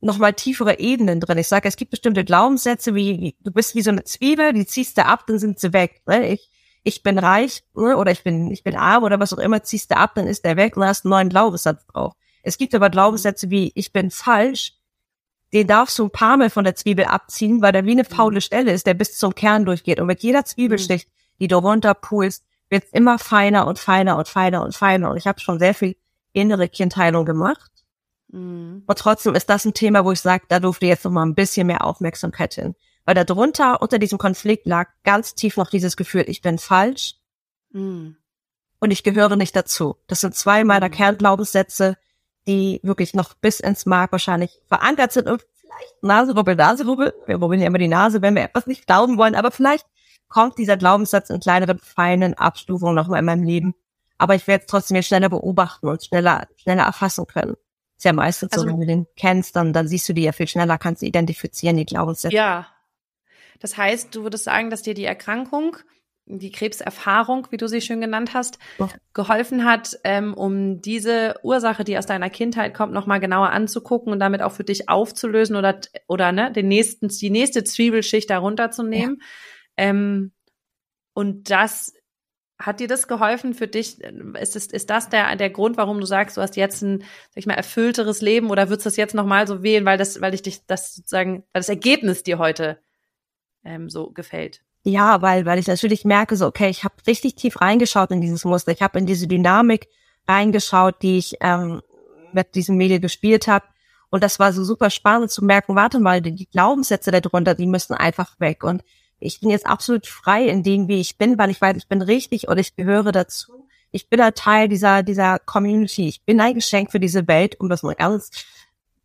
nochmal tiefere Ebenen drin. Ich sage, es gibt bestimmte Glaubenssätze, wie du bist wie so eine Zwiebel, die ziehst du ab, dann sind sie weg. Ne? Ich, ich bin reich ne? oder ich bin, ich bin arm oder was auch immer, ziehst du ab, dann ist der weg und hast einen neuen Glaubenssatz drauf. Es gibt aber Glaubenssätze wie ich bin falsch, den darfst du ein paar Mal von der Zwiebel abziehen, weil der wie eine mhm. faule Stelle ist, der bis zum Kern durchgeht. Und mit jeder Zwiebelschicht, mhm. die du runterpulst, wird immer feiner und feiner und feiner und feiner. Und ich habe schon sehr viel innere Kindheilung gemacht. Mhm. Aber trotzdem ist das ein Thema, wo ich sage, da durfte jetzt noch mal ein bisschen mehr Aufmerksamkeit hin. Weil da drunter, unter diesem Konflikt lag ganz tief noch dieses Gefühl, ich bin falsch mhm. und ich gehöre nicht dazu. Das sind zwei meiner mhm. Kernglaubenssätze, die wirklich noch bis ins Mark wahrscheinlich verankert sind und vielleicht Naserubbel, Naserubbel. Wir rubbeln ja immer die Nase, wenn wir etwas nicht glauben wollen, aber vielleicht kommt dieser Glaubenssatz in kleineren, feinen Abstufungen noch mal in meinem Leben. Aber ich werde es trotzdem jetzt schneller beobachten und schneller, schneller erfassen können. Ist ja meistens also, so, wenn du den kennst, dann, dann siehst du die ja viel schneller, kannst du identifizieren, die Glaubenssätze. Ja. Das heißt, du würdest sagen, dass dir die Erkrankung, die Krebserfahrung, wie du sie schön genannt hast, ja. geholfen hat, ähm, um diese Ursache, die aus deiner Kindheit kommt, nochmal genauer anzugucken und damit auch für dich aufzulösen oder, oder ne, den nächsten, die nächste Zwiebelschicht darunter zu nehmen. Ja. Ähm, und das hat dir das geholfen für dich? Ist, es, ist das der, der Grund, warum du sagst, du hast jetzt ein, sag ich mal, erfüllteres Leben oder würdest du das jetzt nochmal so wählen, weil das, weil ich dich das sozusagen, weil das Ergebnis dir heute ähm, so gefällt? Ja, weil, weil ich natürlich merke, so, okay, ich habe richtig tief reingeschaut in dieses Muster. Ich habe in diese Dynamik reingeschaut, die ich ähm, mit diesem Medium gespielt habe. Und das war so super spannend zu merken, warte mal, die Glaubenssätze darunter, die müssen einfach weg. Und ich bin jetzt absolut frei in dem, wie ich bin, weil ich weiß, ich bin richtig und ich gehöre dazu. Ich bin ein Teil dieser, dieser Community. Ich bin ein Geschenk für diese Welt, um das mal ganz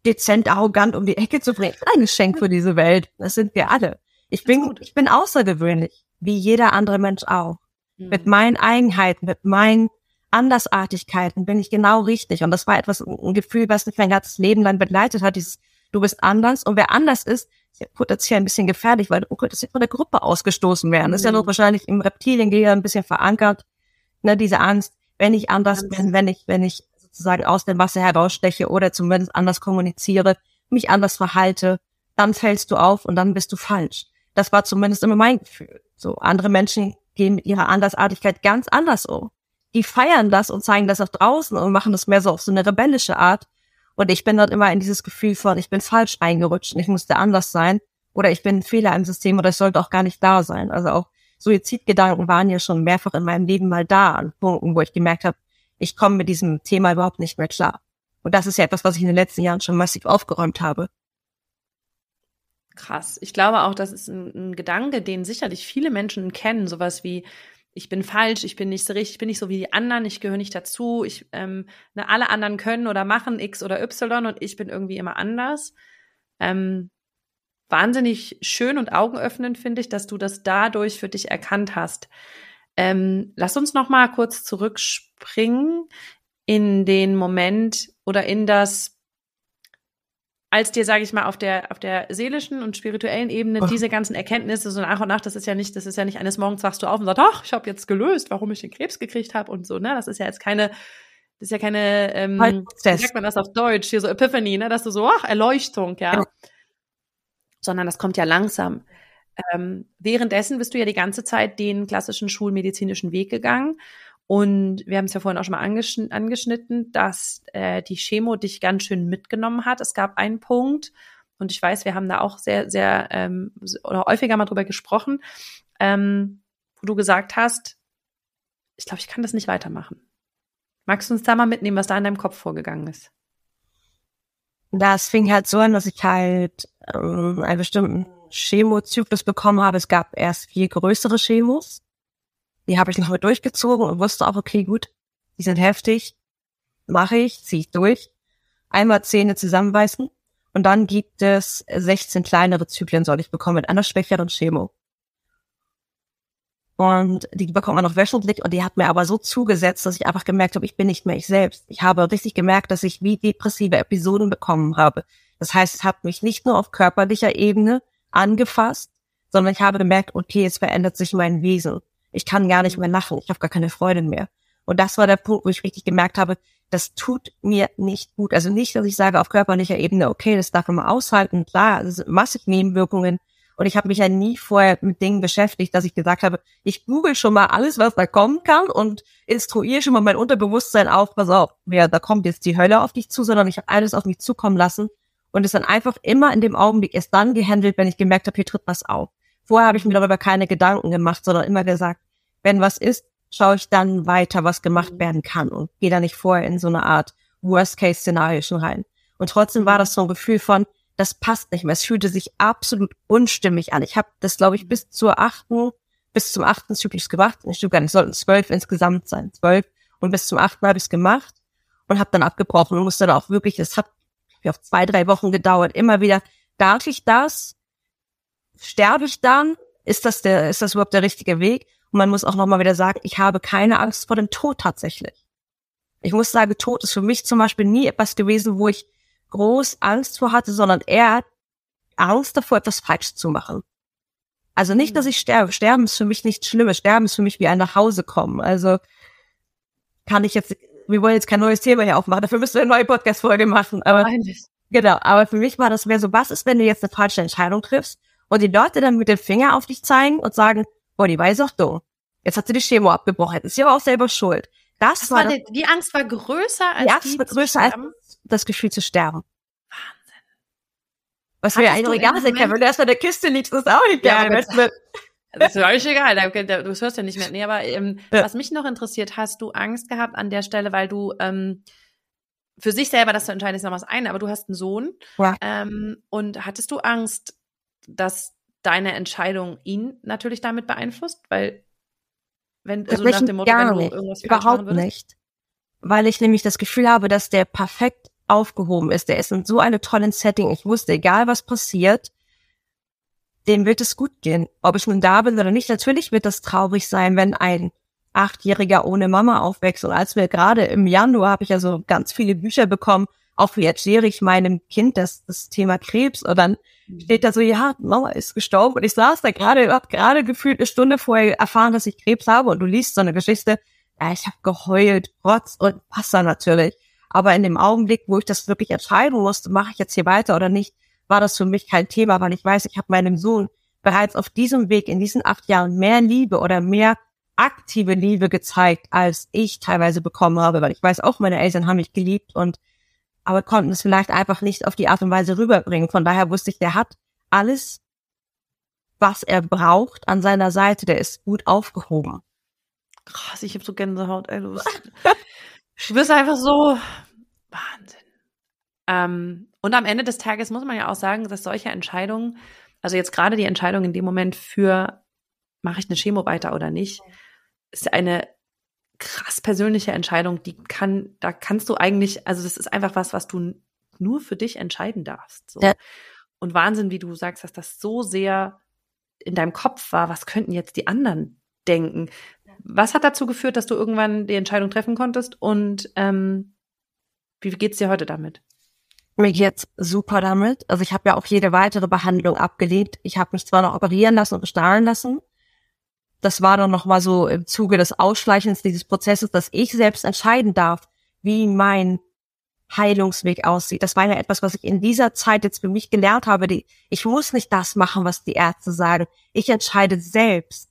dezent arrogant um die Ecke zu bringen. Ein Geschenk für diese Welt. Das sind wir alle. Ich bin, ich bin außergewöhnlich, wie jeder andere Mensch auch. Mhm. Mit meinen Eigenheiten, mit meinen Andersartigkeiten bin ich genau richtig. Und das war etwas, ein Gefühl, was mich mein ganzes Leben lang begleitet hat, dieses, du bist anders. Und wer anders ist, ist potenziell ein bisschen gefährlich, weil du könntest von der Gruppe ausgestoßen werden. Das ist ja mhm. noch wahrscheinlich im Reptiliengehirn ein bisschen verankert, ne, diese Angst, wenn ich anders bin, wenn ich, wenn ich sozusagen aus dem Wasser heraussteche oder zumindest anders kommuniziere, mich anders verhalte, dann fällst du auf und dann bist du falsch. Das war zumindest immer mein Gefühl. So, andere Menschen gehen mit ihrer Andersartigkeit ganz anders um. Die feiern das und zeigen das auch draußen und machen das mehr so auf so eine rebellische Art. Und ich bin dort immer in dieses Gefühl von, ich bin falsch reingerutscht und ich musste anders sein oder ich bin ein Fehler im System oder ich sollte auch gar nicht da sein. Also auch Suizidgedanken waren ja schon mehrfach in meinem Leben mal da an Punkten, wo ich gemerkt habe, ich komme mit diesem Thema überhaupt nicht mehr klar. Und das ist ja etwas, was ich in den letzten Jahren schon massiv aufgeräumt habe. Krass. Ich glaube auch, das ist ein, ein Gedanke, den sicherlich viele Menschen kennen. Sowas wie, ich bin falsch, ich bin nicht so richtig, ich bin nicht so wie die anderen, ich gehöre nicht dazu, ich, ähm, ne, alle anderen können oder machen X oder Y und ich bin irgendwie immer anders. Ähm, wahnsinnig schön und augenöffnend finde ich, dass du das dadurch für dich erkannt hast. Ähm, lass uns noch mal kurz zurückspringen in den Moment oder in das als dir, sage ich mal, auf der, auf der seelischen und spirituellen Ebene ach. diese ganzen Erkenntnisse so nach und nach, das ist ja nicht, das ist ja nicht eines Morgens wachst du auf und sagst, ach, ich habe jetzt gelöst, warum ich den Krebs gekriegt habe und so, ne? Das ist ja jetzt keine, das ist ja keine, ähm, wie sagt man das auf Deutsch, hier so Epiphany, ne? Dass du so, ach, Erleuchtung, ja. ja. Sondern das kommt ja langsam. Ähm, währenddessen bist du ja die ganze Zeit den klassischen schulmedizinischen Weg gegangen und wir haben es ja vorhin auch schon mal angeschn angeschnitten, dass äh, die Chemo dich ganz schön mitgenommen hat. Es gab einen Punkt, und ich weiß, wir haben da auch sehr, sehr ähm, oder häufiger mal drüber gesprochen, ähm, wo du gesagt hast, ich glaube, ich kann das nicht weitermachen. Magst du uns da mal mitnehmen, was da in deinem Kopf vorgegangen ist? Das fing halt so an, dass ich halt ähm, einen bestimmten Chemozyklus bekommen habe. Es gab erst vier größere Chemos die habe ich noch mal durchgezogen und wusste auch, okay, gut, die sind heftig, mache ich, ziehe ich durch. Einmal Zähne zusammenbeißen und dann gibt es 16 kleinere Zyklen, soll ich bekommen, mit einer schwächeren Chemo. Und die bekommt man noch wöchentlich und die hat mir aber so zugesetzt, dass ich einfach gemerkt habe, ich bin nicht mehr ich selbst. Ich habe richtig gemerkt, dass ich wie depressive Episoden bekommen habe. Das heißt, es hat mich nicht nur auf körperlicher Ebene angefasst, sondern ich habe gemerkt, okay, es verändert sich mein Wesen ich kann gar nicht mehr lachen, ich habe gar keine Freude mehr. Und das war der Punkt, wo ich richtig gemerkt habe, das tut mir nicht gut. Also nicht, dass ich sage auf körperlicher Ebene, okay, das darf man mal aushalten, klar, das sind massiv Nebenwirkungen. Und ich habe mich ja nie vorher mit Dingen beschäftigt, dass ich gesagt habe, ich google schon mal alles, was da kommen kann und instruiere schon mal mein Unterbewusstsein auf, pass auf, ja, da kommt jetzt die Hölle auf dich zu, sondern ich habe alles auf mich zukommen lassen und es dann einfach immer in dem Augenblick erst dann gehandelt, wenn ich gemerkt habe, hier tritt was auf. Vorher habe ich mir darüber keine Gedanken gemacht, sondern immer gesagt, wenn was ist, schaue ich dann weiter, was gemacht mhm. werden kann und gehe da nicht vorher in so eine Art Worst-Case-Szenario schon rein. Und trotzdem war das so ein Gefühl von, das passt nicht mehr. Es fühlte sich absolut unstimmig an. Ich habe das, glaube ich, bis zur achten, bis zum achten Zyklus gemacht. Ich stimmt gar nicht, es sollten zwölf insgesamt sein, zwölf. Und bis zum achten habe ich es gemacht und habe dann abgebrochen und musste dann auch wirklich, es hat auf zwei, drei Wochen gedauert, immer wieder, darf ich das? Sterbe ich dann? Ist das der, ist das überhaupt der richtige Weg? Und man muss auch nochmal wieder sagen, ich habe keine Angst vor dem Tod tatsächlich. Ich muss sagen, Tod ist für mich zum Beispiel nie etwas gewesen, wo ich groß Angst vor hatte, sondern eher Angst davor, etwas falsch zu machen. Also nicht, dass ich sterbe. Sterben ist für mich nichts Schlimmes. Sterben ist für mich wie ein Nachhause kommen. Also kann ich jetzt, wir wollen jetzt kein neues Thema hier aufmachen, dafür müssen wir eine neue Podcast-Folge machen. Aber, genau, aber für mich war das mehr so, was ist, wenn du jetzt eine falsche Entscheidung triffst und die Leute dann mit dem Finger auf dich zeigen und sagen, boah, die war jetzt auch dumm. Jetzt hat sie die Chemo abgebrochen. Jetzt ist sie aber auch selber schuld. Das, das war, das, die, die Angst war größer als die Angst die war größer als das Gefühl zu sterben. Wahnsinn. Was mir eigentlich egal ist, wenn du erst bei der Kiste liegst, ist auch egal. Ja, das ist euch egal, du hörst ja nicht mehr. Nee, aber ähm, ja. was mich noch interessiert, hast du Angst gehabt an der Stelle, weil du ähm, für sich selber, das zu entscheiden, ist noch was ein, aber du hast einen Sohn. Ja. Ähm, und hattest du Angst, dass deine Entscheidung ihn natürlich damit beeinflusst? Weil, wenn, also nach dem Motto, wenn du nicht, irgendwas überhaupt nicht. Weil ich nämlich das Gefühl habe, dass der perfekt aufgehoben ist. Der ist in so einem tollen Setting. Ich wusste, egal was passiert, dem wird es gut gehen. Ob ich nun da bin oder nicht, natürlich wird das traurig sein, wenn ein Achtjähriger ohne Mama aufwächst. Und als wir gerade im Januar habe ich ja so ganz viele Bücher bekommen, auch wie erkläre ich meinem Kind das, das Thema Krebs und dann steht da so, ja, Mama ist gestorben. Und ich saß da gerade, hab gerade gefühlt eine Stunde vorher erfahren, dass ich Krebs habe. Und du liest so eine Geschichte, ja, ich habe geheult, Rotz und Wasser natürlich. Aber in dem Augenblick, wo ich das wirklich entscheiden musste, mache ich jetzt hier weiter oder nicht, war das für mich kein Thema, weil ich weiß, ich habe meinem Sohn bereits auf diesem Weg in diesen acht Jahren mehr Liebe oder mehr aktive Liebe gezeigt, als ich teilweise bekommen habe, weil ich weiß auch, meine Eltern haben mich geliebt und aber konnten es vielleicht einfach nicht auf die Art und Weise rüberbringen. Von daher wusste ich, der hat alles, was er braucht, an seiner Seite. Der ist gut aufgehoben. Krass, ich habe so Gänsehaut, ey, du bist, du bist einfach so Wahnsinn. Ähm, und am Ende des Tages muss man ja auch sagen, dass solche Entscheidungen, also jetzt gerade die Entscheidung in dem Moment für, mache ich eine Chemo weiter oder nicht, ist eine krass persönliche Entscheidung, die kann, da kannst du eigentlich, also das ist einfach was, was du nur für dich entscheiden darfst. So. Ja. Und Wahnsinn, wie du sagst, dass das so sehr in deinem Kopf war, was könnten jetzt die anderen denken? Was hat dazu geführt, dass du irgendwann die Entscheidung treffen konntest und ähm, wie geht's dir heute damit? Mir geht's super damit. Also ich habe ja auch jede weitere Behandlung abgelehnt. Ich habe mich zwar noch operieren lassen und bestahlen lassen. Das war dann nochmal so im Zuge des Ausschleichens dieses Prozesses, dass ich selbst entscheiden darf, wie mein Heilungsweg aussieht. Das war ja etwas, was ich in dieser Zeit jetzt für mich gelernt habe. Die, ich muss nicht das machen, was die Ärzte sagen. Ich entscheide selbst,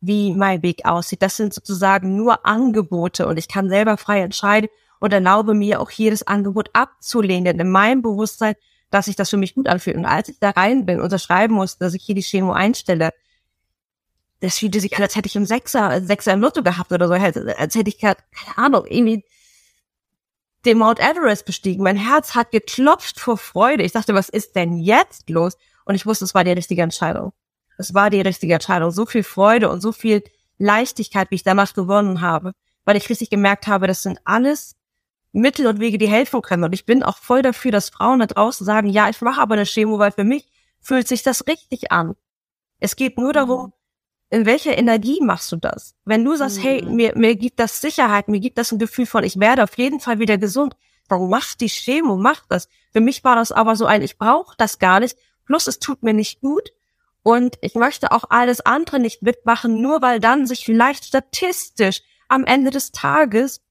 wie mein Weg aussieht. Das sind sozusagen nur Angebote und ich kann selber frei entscheiden und erlaube mir auch jedes Angebot abzulehnen in meinem Bewusstsein, dass sich das für mich gut anfühlt. Und als ich da rein bin, unterschreiben musste, dass ich hier die Chemo einstelle, das fühlte sich an, als hätte ich einen Sechser, Sechser im Lotto gehabt oder so, als hätte ich, keine Ahnung, irgendwie den Mount Everest bestiegen. Mein Herz hat geklopft vor Freude. Ich dachte, was ist denn jetzt los? Und ich wusste, es war die richtige Entscheidung. Es war die richtige Entscheidung. So viel Freude und so viel Leichtigkeit, wie ich damals gewonnen habe, weil ich richtig gemerkt habe, das sind alles Mittel und Wege, die helfen können. Und ich bin auch voll dafür, dass Frauen da draußen sagen, ja, ich mache aber eine Chemo, weil für mich fühlt sich das richtig an. Es geht nur darum, in welcher Energie machst du das? Wenn du sagst, mhm. hey, mir, mir gibt das Sicherheit, mir gibt das ein Gefühl von, ich werde auf jeden Fall wieder gesund, dann mach die Chemo, mach das. Für mich war das aber so ein, ich brauche das gar nicht, plus es tut mir nicht gut und ich möchte auch alles andere nicht mitmachen, nur weil dann sich vielleicht statistisch am Ende des Tages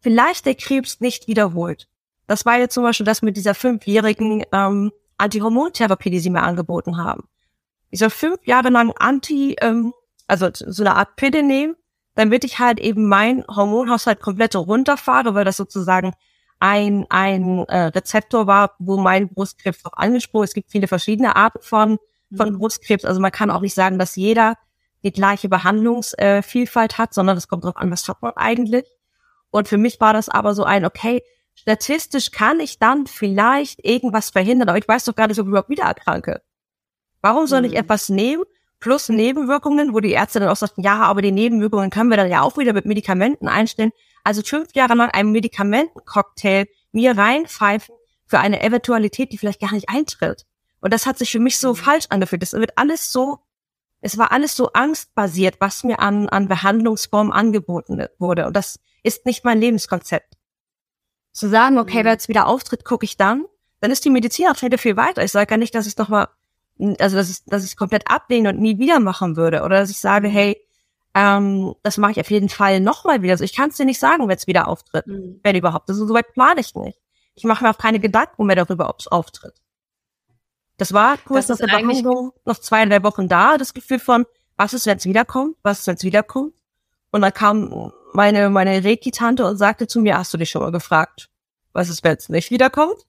vielleicht der Krebs nicht wiederholt. Das war jetzt zum Beispiel das mit dieser fünfjährigen ähm, Antihormontherapie, die sie mir angeboten haben ich soll fünf Jahre lang Anti, ähm, also so eine Art Pille nehmen, damit ich halt eben mein Hormonhaushalt komplett runterfahre, weil das sozusagen ein, ein äh, Rezeptor war, wo mein Brustkrebs auch angesprochen ist. Es gibt viele verschiedene Arten von, von mhm. Brustkrebs. Also man kann auch nicht sagen, dass jeder die gleiche Behandlungsvielfalt äh, hat, sondern es kommt darauf an, was hat man eigentlich. Und für mich war das aber so ein, okay, statistisch kann ich dann vielleicht irgendwas verhindern, aber ich weiß doch gar nicht, ob ich überhaupt wieder erkranke. Warum soll ich mhm. etwas nehmen plus Nebenwirkungen, wo die Ärzte dann auch sagten, ja, aber die Nebenwirkungen können wir dann ja auch wieder mit Medikamenten einstellen. Also fünf Jahre lang einen Medikamentencocktail mir reinpfeifen für eine Eventualität, die vielleicht gar nicht eintritt. Und das hat sich für mich so mhm. falsch angefühlt. Das wird alles so, es war alles so angstbasiert, was mir an, an Behandlungsformen angeboten wurde. Und das ist nicht mein Lebenskonzept. Zu sagen, okay, mhm. wenn jetzt wieder auftritt, gucke ich dann, dann ist die Medizin auch viel weiter. Ich sage ja nicht, dass ich noch mal also dass ich, dass ich komplett ablehne und nie wieder machen würde. Oder dass ich sage, hey, ähm, das mache ich auf jeden Fall nochmal wieder. Also ich kann es dir nicht sagen, wenn es wieder auftritt, mhm. wenn überhaupt. Also soweit plane ich nicht. Ich mache mir auch keine Gedanken mehr darüber, ob es auftritt. Das war kurz nach der Behandlung noch zwei, drei Wochen da, das Gefühl von, was ist, wenn es wiederkommt, was ist, wenn es wiederkommt. Und dann kam meine, meine Reiki-Tante und sagte zu mir, hast du dich schon mal gefragt, was ist, wenn es nicht wiederkommt?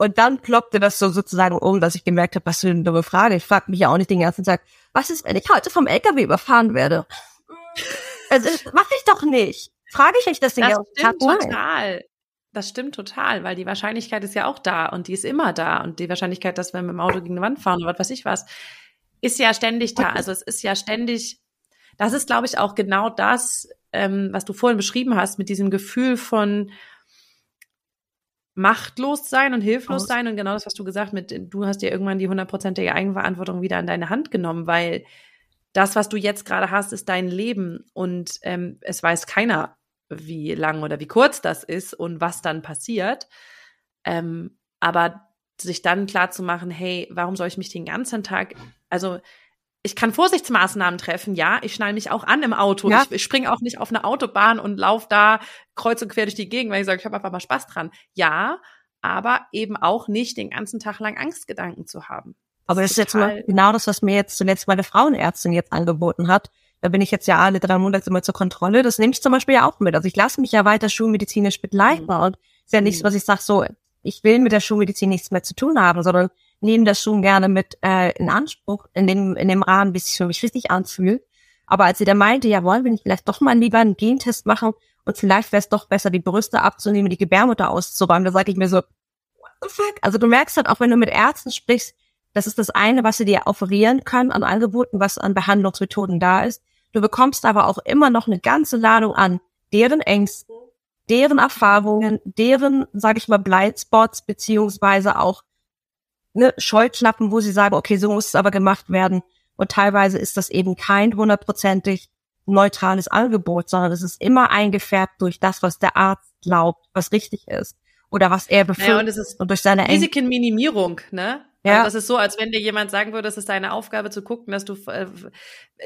Und dann ploppte das so sozusagen um, dass ich gemerkt habe, was für eine dumme Frage. Ich frage mich ja auch nicht den ganzen Tag, was ist, wenn ich heute vom LKW überfahren werde? Also, mache ich doch nicht. Frage ich euch das den ganzen Tag? Das stimmt total. Das stimmt total, weil die Wahrscheinlichkeit ist ja auch da und die ist immer da. Und die Wahrscheinlichkeit, dass wir mit dem Auto gegen eine Wand fahren oder was weiß ich was, ist ja ständig da. Also es ist ja ständig, das ist, glaube ich, auch genau das, ähm, was du vorhin beschrieben hast, mit diesem Gefühl von, machtlos sein und hilflos sein und genau das, was du gesagt mit, du hast dir irgendwann die hundertprozentige Eigenverantwortung wieder in deine Hand genommen, weil das, was du jetzt gerade hast, ist dein Leben und ähm, es weiß keiner, wie lang oder wie kurz das ist und was dann passiert. Ähm, aber sich dann klar zu machen, hey, warum soll ich mich den ganzen Tag, also ich kann Vorsichtsmaßnahmen treffen, ja. Ich schnall mich auch an im Auto. Ja. Ich, ich springe auch nicht auf eine Autobahn und lauf da kreuz und quer durch die Gegend, weil ich sage, ich habe einfach mal Spaß dran. Ja, aber eben auch nicht den ganzen Tag lang Angstgedanken zu haben. Aber das ist jetzt mal genau das, was mir jetzt zuletzt meine Frauenärztin jetzt angeboten hat. Da bin ich jetzt ja alle drei Monate immer zur Kontrolle. Das nehme ich zum Beispiel ja auch mit. Also ich lasse mich ja weiter schulmedizinisch begleiten. Mhm. Und ist ja nichts, mhm. was ich sage, so, ich will mit der Schulmedizin nichts mehr zu tun haben, sondern nehme das schon gerne mit äh, in Anspruch, in dem, in dem Rahmen, bis es für mich richtig anfühlt. Aber als sie da meinte, ja, wollen wir nicht vielleicht doch mal lieber einen Gentest machen, und vielleicht wäre es doch besser, die Brüste abzunehmen, die Gebärmutter auszuräumen. Da sage ich mir so, what the fuck? Also du merkst halt auch, wenn du mit Ärzten sprichst, das ist das eine, was sie dir offerieren können an Angeboten, was an Behandlungsmethoden da ist. Du bekommst aber auch immer noch eine ganze Ladung an deren Ängsten, deren Erfahrungen, deren, sage ich mal, Blindspots, beziehungsweise auch ne, Scheuklappen, wo sie sagen, okay, so muss es aber gemacht werden. Und teilweise ist das eben kein hundertprozentig neutrales Angebot, sondern es ist immer eingefärbt durch das, was der Arzt glaubt, was richtig ist. Oder was er befürchtet. Naja, und, und durch seine Risikenminimierung, ne? Ja. Also das ist so, als wenn dir jemand sagen würde, es ist deine Aufgabe zu gucken, dass du, äh,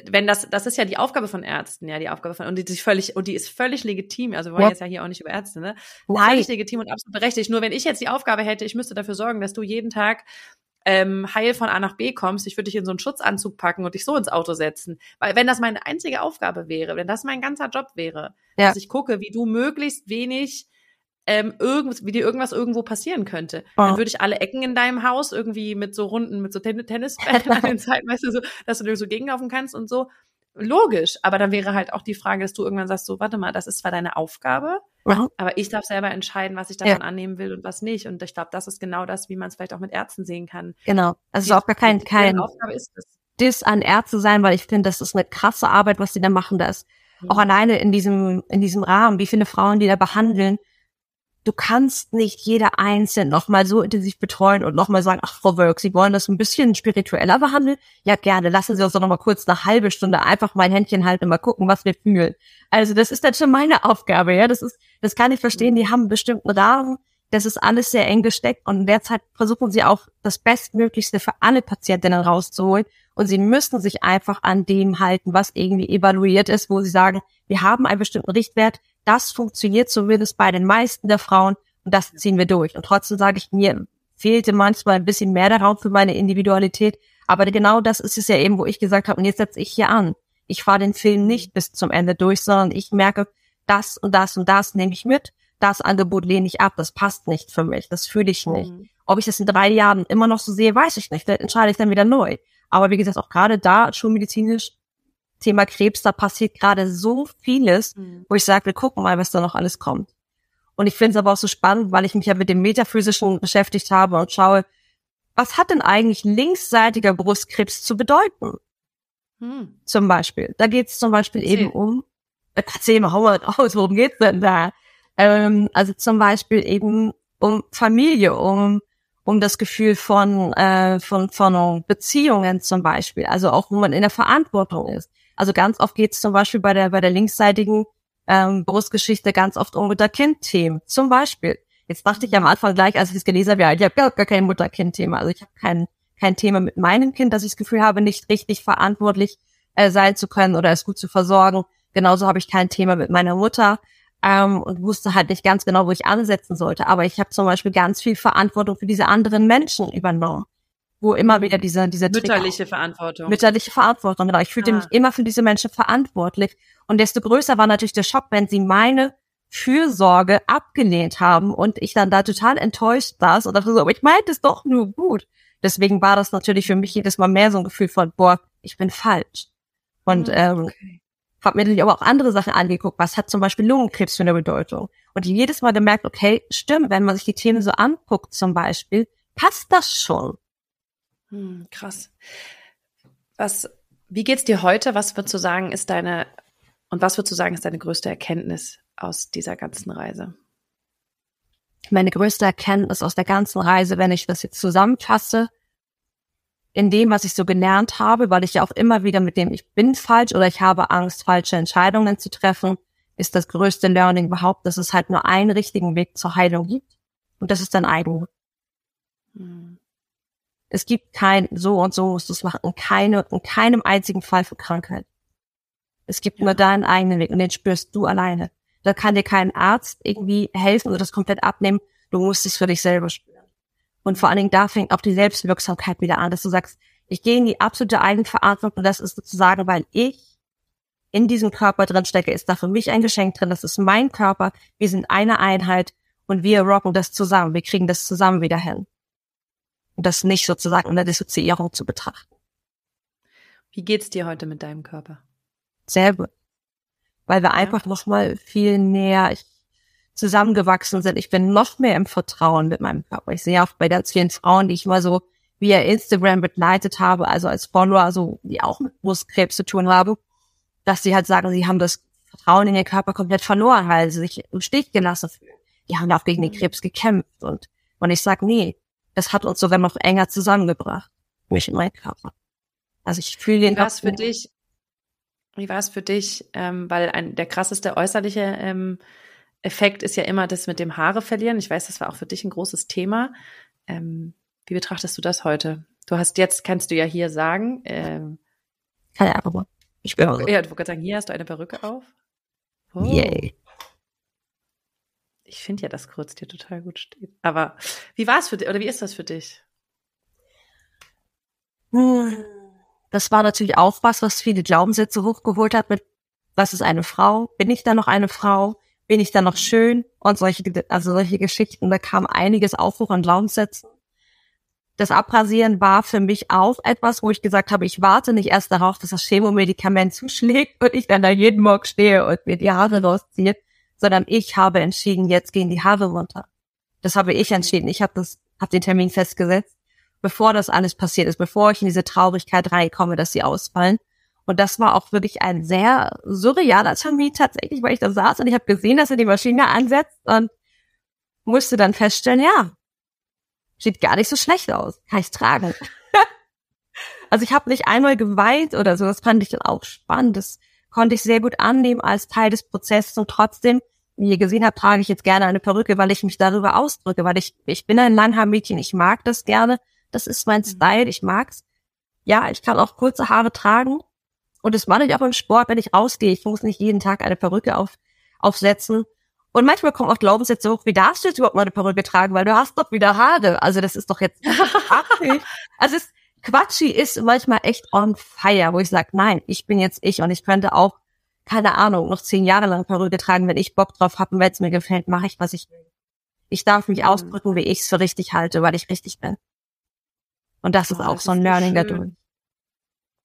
wenn das, das ist ja die Aufgabe von Ärzten, ja, die Aufgabe von, und die sich völlig, und die ist völlig legitim. Also wir wollen ja. jetzt ja hier auch nicht über Ärzte, ne? Nein. Völlig legitim und absolut berechtigt. Nur wenn ich jetzt die Aufgabe hätte, ich müsste dafür sorgen, dass du jeden Tag ähm, heil von A nach B kommst, ich würde dich in so einen Schutzanzug packen und dich so ins Auto setzen. Weil wenn das meine einzige Aufgabe wäre, wenn das mein ganzer Job wäre, ja. dass ich gucke, wie du möglichst wenig ähm, irgend, wie dir irgendwas irgendwo passieren könnte. Oh. Dann würde ich alle Ecken in deinem Haus irgendwie mit so Runden, mit so Ten Tennisbällen an den Seiten, weißt du, so, dass du dir so gegenlaufen kannst und so. Logisch, aber dann wäre halt auch die Frage, dass du irgendwann sagst, so, warte mal, das ist zwar deine Aufgabe, ja. aber ich darf selber entscheiden, was ich davon ja. annehmen will und was nicht. Und ich glaube, das ist genau das, wie man es vielleicht auch mit Ärzten sehen kann. Genau. Also die, auch gar kein, kein Aufgabe ist es. Dis an Ärzte sein, weil ich finde, das ist eine krasse Arbeit, was die da machen. Da ist mhm. auch alleine in diesem, in diesem Rahmen, wie viele Frauen die da behandeln, du kannst nicht jeder einzeln nochmal so intensiv betreuen und nochmal sagen, ach, Frau Wölk, Sie wollen das ein bisschen spiritueller behandeln? Ja, gerne. Lassen Sie uns doch nochmal kurz eine halbe Stunde einfach mein Händchen halten und mal gucken, was wir fühlen. Also das ist dann schon meine Aufgabe, ja. Das ist, das kann ich verstehen. Die haben einen bestimmten Rahmen. Das ist alles sehr eng gesteckt und derzeit versuchen sie auch das Bestmöglichste für alle Patientinnen rauszuholen. Und sie müssen sich einfach an dem halten, was irgendwie evaluiert ist, wo sie sagen, wir haben einen bestimmten Richtwert, das funktioniert zumindest bei den meisten der Frauen und das ziehen wir durch. Und trotzdem sage ich mir, fehlte manchmal ein bisschen mehr der Raum für meine Individualität. Aber genau das ist es ja eben, wo ich gesagt habe, und jetzt setze ich hier an. Ich fahre den Film nicht bis zum Ende durch, sondern ich merke, das und das und das nehme ich mit. Das Angebot lehne ich ab. Das passt nicht für mich. Das fühle ich nicht. Mhm. Ob ich das in drei Jahren immer noch so sehe, weiß ich nicht. Vielleicht entscheide ich dann wieder neu. Aber wie gesagt, auch gerade da, schulmedizinisch, Thema Krebs, da passiert gerade so vieles, mhm. wo ich sage, wir gucken mal, was da noch alles kommt. Und ich finde es aber auch so spannend, weil ich mich ja mit dem Metaphysischen beschäftigt habe und schaue, was hat denn eigentlich linksseitiger Brustkrebs zu bedeuten? Hm. Zum Beispiel. Da geht es zum Beispiel erzähl. eben um, erzähl mal, hau mal aus, worum geht's denn da? Ähm, also zum Beispiel eben um Familie, um um das Gefühl von, äh, von, von Beziehungen zum Beispiel, also auch wo man in der Verantwortung ist. Also ganz oft geht es zum Beispiel bei der, bei der linksseitigen ähm, Brustgeschichte ganz oft um Mutter-Kind-Themen. Zum Beispiel. Jetzt dachte ich am Anfang gleich, als ich es gelesen habe, ja, ich habe gar, kein Mutter-Kind-Thema. Also ich habe kein, kein Thema mit meinem Kind, dass ich das Gefühl habe, nicht richtig verantwortlich äh, sein zu können oder es gut zu versorgen. Genauso habe ich kein Thema mit meiner Mutter ähm, und wusste halt nicht ganz genau, wo ich ansetzen sollte. Aber ich habe zum Beispiel ganz viel Verantwortung für diese anderen Menschen übernommen wo immer wieder dieser, dieser Mütterliche Trigger, Verantwortung. Mütterliche Verantwortung, genau. Ich fühlte ah. mich immer für diese Menschen verantwortlich. Und desto größer war natürlich der Schock, wenn sie meine Fürsorge abgelehnt haben und ich dann da total enttäuscht saß und dachte so, aber ich meinte es doch nur gut. Deswegen war das natürlich für mich jedes Mal mehr so ein Gefühl von, boah, ich bin falsch. Und hm, ähm, okay. habe mir natürlich aber auch andere Sachen angeguckt. Was hat zum Beispiel Lungenkrebs für eine Bedeutung? Und jedes Mal gemerkt, okay, stimmt, wenn man sich die Themen so anguckt zum Beispiel, passt das schon. Hm, krass. Was, wie geht's dir heute? Was würdest du sagen, ist deine, und was würdest du sagen, ist deine größte Erkenntnis aus dieser ganzen Reise? Meine größte Erkenntnis aus der ganzen Reise, wenn ich das jetzt zusammenfasse, in dem, was ich so gelernt habe, weil ich ja auch immer wieder mit dem, ich bin falsch oder ich habe Angst, falsche Entscheidungen zu treffen, ist das größte Learning überhaupt, dass es halt nur einen richtigen Weg zur Heilung gibt. Und das ist dein eigener. Hm. Es gibt kein so und so musst du es machen. In, keine, in keinem einzigen Fall für Krankheit. Es gibt ja. nur deinen eigenen Weg und den spürst du alleine. Da kann dir kein Arzt irgendwie helfen oder das komplett abnehmen. Du musst es für dich selber spüren. Und vor allen Dingen da fängt auch die Selbstwirksamkeit wieder an, dass du sagst, ich gehe in die absolute Eigenverantwortung und das ist sozusagen, weil ich in diesem Körper drin stecke, ist da für mich ein Geschenk drin. Das ist mein Körper. Wir sind eine Einheit und wir rocken das zusammen. Wir kriegen das zusammen wieder hin und das nicht sozusagen in der Dissoziierung zu betrachten. Wie geht's dir heute mit deinem Körper? Sehr gut. weil wir ja. einfach noch mal viel näher zusammengewachsen sind. Ich bin noch mehr im Vertrauen mit meinem Körper. Ich sehe auch bei ganz vielen Frauen, die ich mal so via Instagram begleitet habe, also als Follower, so die auch mit Brustkrebs zu tun haben, dass sie halt sagen, sie haben das Vertrauen in ihren Körper komplett verloren, weil sie sich im Stich gelassen fühlen. Die haben auch gegen den Krebs gekämpft und und ich sag nee, das hat uns sogar noch enger zusammengebracht, mich und mein Körper. Also ich fühle den. Wie war es für dich? Wie war es für dich? Ähm, weil ein, der krasseste äußerliche ähm, Effekt ist ja immer das mit dem Haare verlieren. Ich weiß, das war auch für dich ein großes Thema. Ähm, wie betrachtest du das heute? Du hast jetzt, kannst du ja hier sagen. Ähm, Keine Ahnung. Ich bin Ja, du wolltest sagen, hier hast du eine Perücke auf. Oh. Yay. Ich finde ja, dass kurz dir total gut steht. Aber wie war es für dich oder wie ist das für dich? Das war natürlich auch was, was viele Glaubenssätze hochgeholt hat mit, was ist eine Frau? Bin ich da noch eine Frau? Bin ich da noch schön? Und solche, also solche Geschichten, da kam einiges auf hoch an Glaubenssätzen. Das Abrasieren war für mich auch etwas, wo ich gesagt habe, ich warte nicht erst darauf, dass das Chemomedikament zuschlägt und ich dann da jeden Morgen stehe und mir die Haare rausziehe, sondern ich habe entschieden, jetzt gehen die Haare runter. Das habe ich entschieden. Ich habe das, habe den Termin festgesetzt, bevor das alles passiert ist, bevor ich in diese Traurigkeit reinkomme, dass sie ausfallen. Und das war auch wirklich ein sehr surrealer Termin tatsächlich, weil ich da saß und ich habe gesehen, dass er die Maschine ansetzt und musste dann feststellen, ja, sieht gar nicht so schlecht aus, kann ich tragen. also ich habe nicht einmal geweint oder so, das fand ich dann auch spannend. Das konnte ich sehr gut annehmen als Teil des Prozesses und trotzdem, ihr gesehen habt, trage ich jetzt gerne eine Perücke, weil ich mich darüber ausdrücke, weil ich, ich bin ein Langhaarmädchen, ich mag das gerne, das ist mein mhm. Style, ich mag's. Ja, ich kann auch kurze Haare tragen und das mache ich auch im Sport, wenn ich rausgehe. Ich muss nicht jeden Tag eine Perücke auf, aufsetzen. Und manchmal kommen auch Glaubenssätze hoch, wie darfst du jetzt überhaupt mal eine Perücke tragen, weil du hast doch wieder Haare. Also das ist doch jetzt Also es, Quatschi ist manchmal echt on fire, wo ich sage, nein, ich bin jetzt ich und ich könnte auch, keine Ahnung, noch zehn Jahre lang Perücke tragen, wenn ich Bock drauf habe und wenn es mir gefällt, mache ich, was ich will. Ich darf mich mhm. ausdrücken, wie ich es für richtig halte, weil ich richtig bin. Und das oh, ist auch das so ein Learning dadurch.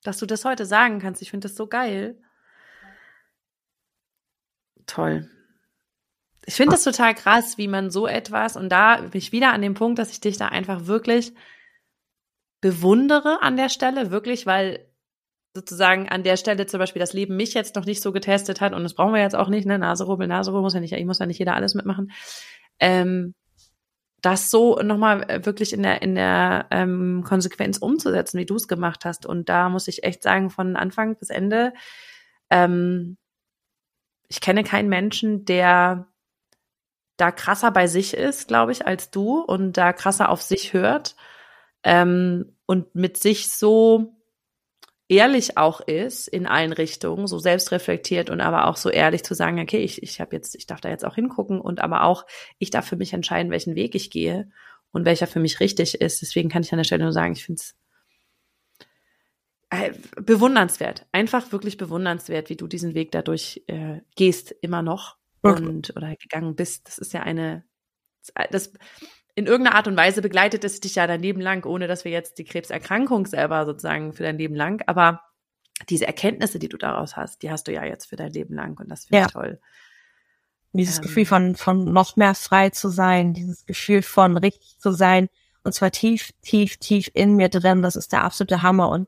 Dass du das heute sagen kannst, ich finde das so geil. Toll. Ich finde das total krass, wie man so etwas, und da bin ich wieder an dem Punkt, dass ich dich da einfach wirklich bewundere an der Stelle, wirklich, weil sozusagen an der Stelle zum Beispiel das Leben mich jetzt noch nicht so getestet hat und das brauchen wir jetzt auch nicht, ne? Naserubbel, Naserubbel muss ja nicht, ich muss ja nicht jeder alles mitmachen. Ähm, das so nochmal äh, wirklich in der, in der ähm, Konsequenz umzusetzen, wie du es gemacht hast. Und da muss ich echt sagen, von Anfang bis Ende, ähm, ich kenne keinen Menschen, der da krasser bei sich ist, glaube ich, als du und da krasser auf sich hört ähm, und mit sich so ehrlich auch ist in allen Richtungen, so selbstreflektiert und aber auch so ehrlich zu sagen, okay, ich, ich habe jetzt, ich darf da jetzt auch hingucken und aber auch, ich darf für mich entscheiden, welchen Weg ich gehe und welcher für mich richtig ist. Deswegen kann ich an der Stelle nur sagen, ich finde es äh, bewundernswert, einfach wirklich bewundernswert, wie du diesen Weg dadurch äh, gehst, immer noch und oder gegangen bist. Das ist ja eine, das in irgendeiner Art und Weise begleitet es dich ja dein Leben lang, ohne dass wir jetzt die Krebserkrankung selber sozusagen für dein Leben lang, aber diese Erkenntnisse, die du daraus hast, die hast du ja jetzt für dein Leben lang und das finde ja. ich toll. Dieses ähm, Gefühl von, von noch mehr frei zu sein, dieses Gefühl von richtig zu sein und zwar tief, tief, tief in mir drin, das ist der absolute Hammer und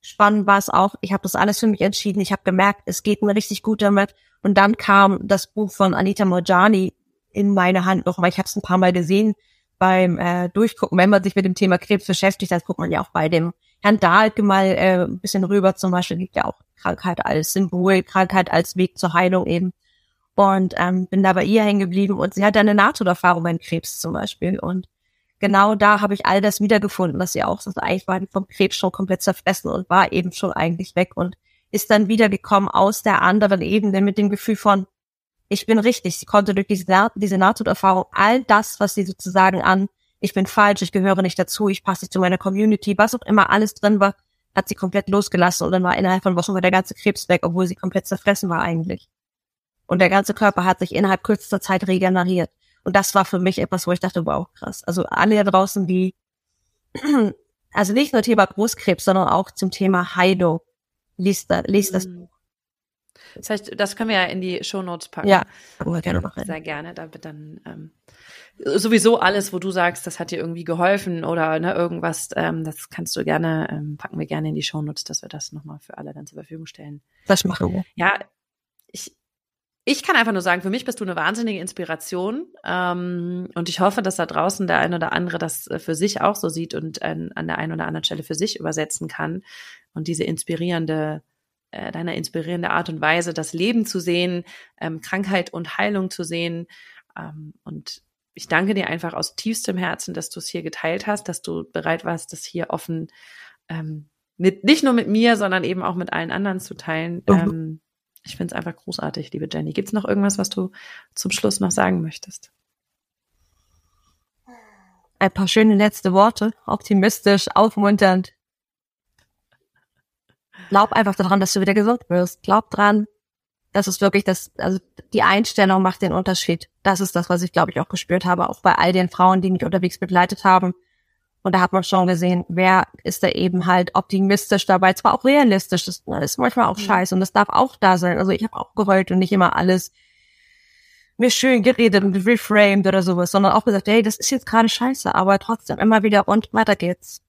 spannend war es auch, ich habe das alles für mich entschieden, ich habe gemerkt, es geht mir richtig gut damit und dann kam das Buch von Anita Morjani in meine Hand noch, weil ich habe es ein paar Mal gesehen, beim äh, Durchgucken, wenn man sich mit dem Thema Krebs beschäftigt, das guckt man ja auch bei dem Herrn Dahlke mal äh, ein bisschen rüber. Zum Beispiel gibt ja auch Krankheit als Symbol, Krankheit als Weg zur Heilung eben. Und ähm, bin da bei ihr hängen geblieben und sie hat eine Nahtoderfahrung beim Krebs zum Beispiel. Und genau da habe ich all das wiedergefunden, dass sie auch sagt, eigentlich war vom Krebs schon komplett zerfressen und war eben schon eigentlich weg und ist dann wiedergekommen aus der anderen Ebene mit dem Gefühl von, ich bin richtig. Sie konnte durch diese, diese Nahtoderfahrung all das, was sie sozusagen an, ich bin falsch, ich gehöre nicht dazu, ich passe nicht zu meiner Community, was auch immer alles drin war, hat sie komplett losgelassen und dann war innerhalb von Wochen war der ganze Krebs weg, obwohl sie komplett zerfressen war eigentlich. Und der ganze Körper hat sich innerhalb kürzester Zeit regeneriert. Und das war für mich etwas, wo ich dachte, wow, krass. Also alle da draußen, die, also nicht nur Thema Brustkrebs, sondern auch zum Thema Heilung, liest, da, liest das mhm. Buch. Das heißt, das können wir ja in die Show Notes packen. Ja, wir gerne machen. Sehr gerne, da wird dann ähm, sowieso alles, wo du sagst, das hat dir irgendwie geholfen oder ne, irgendwas, ähm, das kannst du gerne, ähm, packen wir gerne in die Show Notes, dass wir das nochmal für alle dann zur Verfügung stellen. Das machen wir. Ja, ich, ich kann einfach nur sagen, für mich bist du eine wahnsinnige Inspiration. Ähm, und ich hoffe, dass da draußen der ein oder andere das äh, für sich auch so sieht und äh, an der einen oder anderen Stelle für sich übersetzen kann. Und diese inspirierende, äh, deiner inspirierende Art und Weise, das Leben zu sehen, ähm, Krankheit und Heilung zu sehen. Ähm, und ich danke dir einfach aus tiefstem Herzen, dass du es hier geteilt hast, dass du bereit warst, das hier offen ähm, mit nicht nur mit mir, sondern eben auch mit allen anderen zu teilen. Mhm. Ähm, ich finde es einfach großartig, liebe Jenny. Gibt es noch irgendwas, was du zum Schluss noch sagen möchtest? Ein paar schöne letzte Worte, optimistisch, aufmunternd. Glaub einfach daran, dass du wieder gesund wirst. Glaub dran, das ist wirklich das, also die Einstellung macht den Unterschied. Das ist das, was ich glaube ich auch gespürt habe, auch bei all den Frauen, die mich unterwegs begleitet haben. Und da hat man schon gesehen, wer ist da eben halt optimistisch dabei, zwar auch realistisch, das ist manchmal auch mhm. scheiße und das darf auch da sein. Also ich habe auch geheult und nicht immer alles mir schön geredet und reframed oder sowas, sondern auch gesagt, hey, das ist jetzt gerade scheiße, aber trotzdem immer wieder und weiter geht's.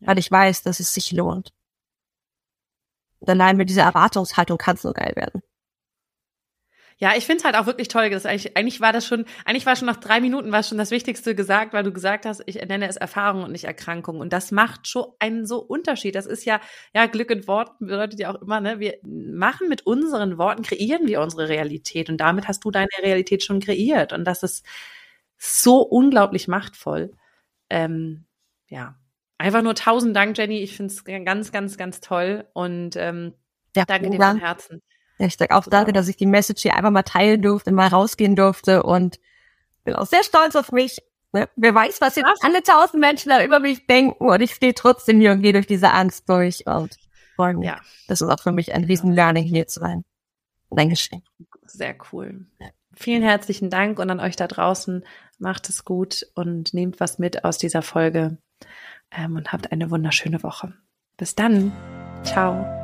Weil ich weiß, dass es sich lohnt. Allein mit dieser Erwartungshaltung kann es nur geil werden. Ja, ich finde es halt auch wirklich toll. Dass eigentlich, eigentlich war das schon, eigentlich war schon nach drei Minuten war schon das Wichtigste gesagt, weil du gesagt hast, ich nenne es Erfahrung und nicht Erkrankung. Und das macht schon einen so Unterschied. Das ist ja, ja, Glück in Worten bedeutet ja auch immer, ne, wir machen mit unseren Worten, kreieren wir unsere Realität. Und damit hast du deine Realität schon kreiert. Und das ist so unglaublich machtvoll. Ähm, ja. Einfach nur tausend Dank, Jenny. Ich finde es ganz, ganz, ganz toll. Und ähm, ja, danke dir von Herzen. Ja, ich sage auch danke, dass ich die Message hier einfach mal teilen durfte, mal rausgehen durfte und bin auch sehr stolz auf mich. Ne? Wer weiß, was jetzt alle tausend Menschen da über mich denken und ich stehe trotzdem hier und gehe durch diese Angst durch und freue mich. Ja. Das ist auch für mich ein riesen Learning hier zu sein. Dankeschön. Sehr cool. Vielen herzlichen Dank und an euch da draußen. Macht es gut und nehmt was mit aus dieser Folge und habt eine wunderschöne Woche. Bis dann. Ciao.